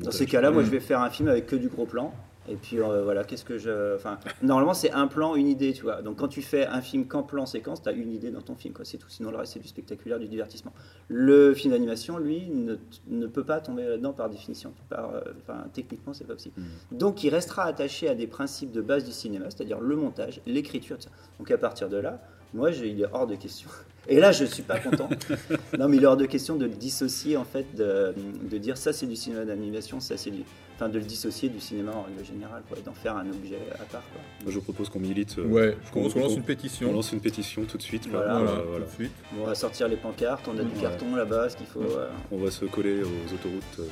dans ces cas-là, moi je vais faire un film avec que du gros plan. Et puis euh, voilà, qu'est-ce que je. Enfin, normalement, c'est un plan, une idée, tu vois. Donc quand tu fais un film qu'en plan séquence, tu as une idée dans ton film, quoi. C'est tout. Sinon, le reste, c'est du spectaculaire, du divertissement. Le film d'animation, lui, ne, ne, peut pas tomber là-dedans par définition. Par, euh, enfin, techniquement, c'est pas possible. Mmh. Donc il restera attaché à des principes de base du cinéma, c'est-à-dire le montage, l'écriture, Donc à partir de là, Moi, il est hors de question. *laughs* Et là, je suis pas content. *laughs* non, mais il est hors de question de le dissocier, en fait, de, de dire ça c'est du cinéma d'animation, ça c'est du. Enfin, de le dissocier du cinéma en règle générale, quoi, et d'en faire un objet à part, quoi. Moi, je propose qu'on milite. euh, Ouais, je qu'on- propose qu'on lance une On pétition. lance une pétition tout de suite. là. Voilà. Voilà, Euh, voilà. tout de suite. On va sortir les pancartes, on a du Ouais. carton là-bas, ce qu'il faut. euh, On va se coller aux autoroutes euh,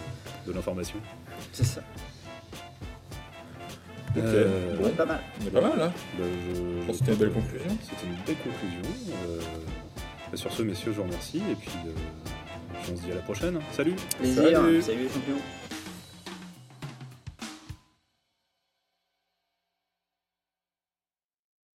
de l'information. c'est ça. Ok. Euh, Ouais, pas mal. On est pas mal, là. bah, je- Je pense que c'était une belle conclusion. C'était une belle conclusion. Euh, bah, sur ce, messieurs, je vous remercie. Et puis, euh, on se dit à la prochaine. Salut Plaisir. Salut. Salut les champions.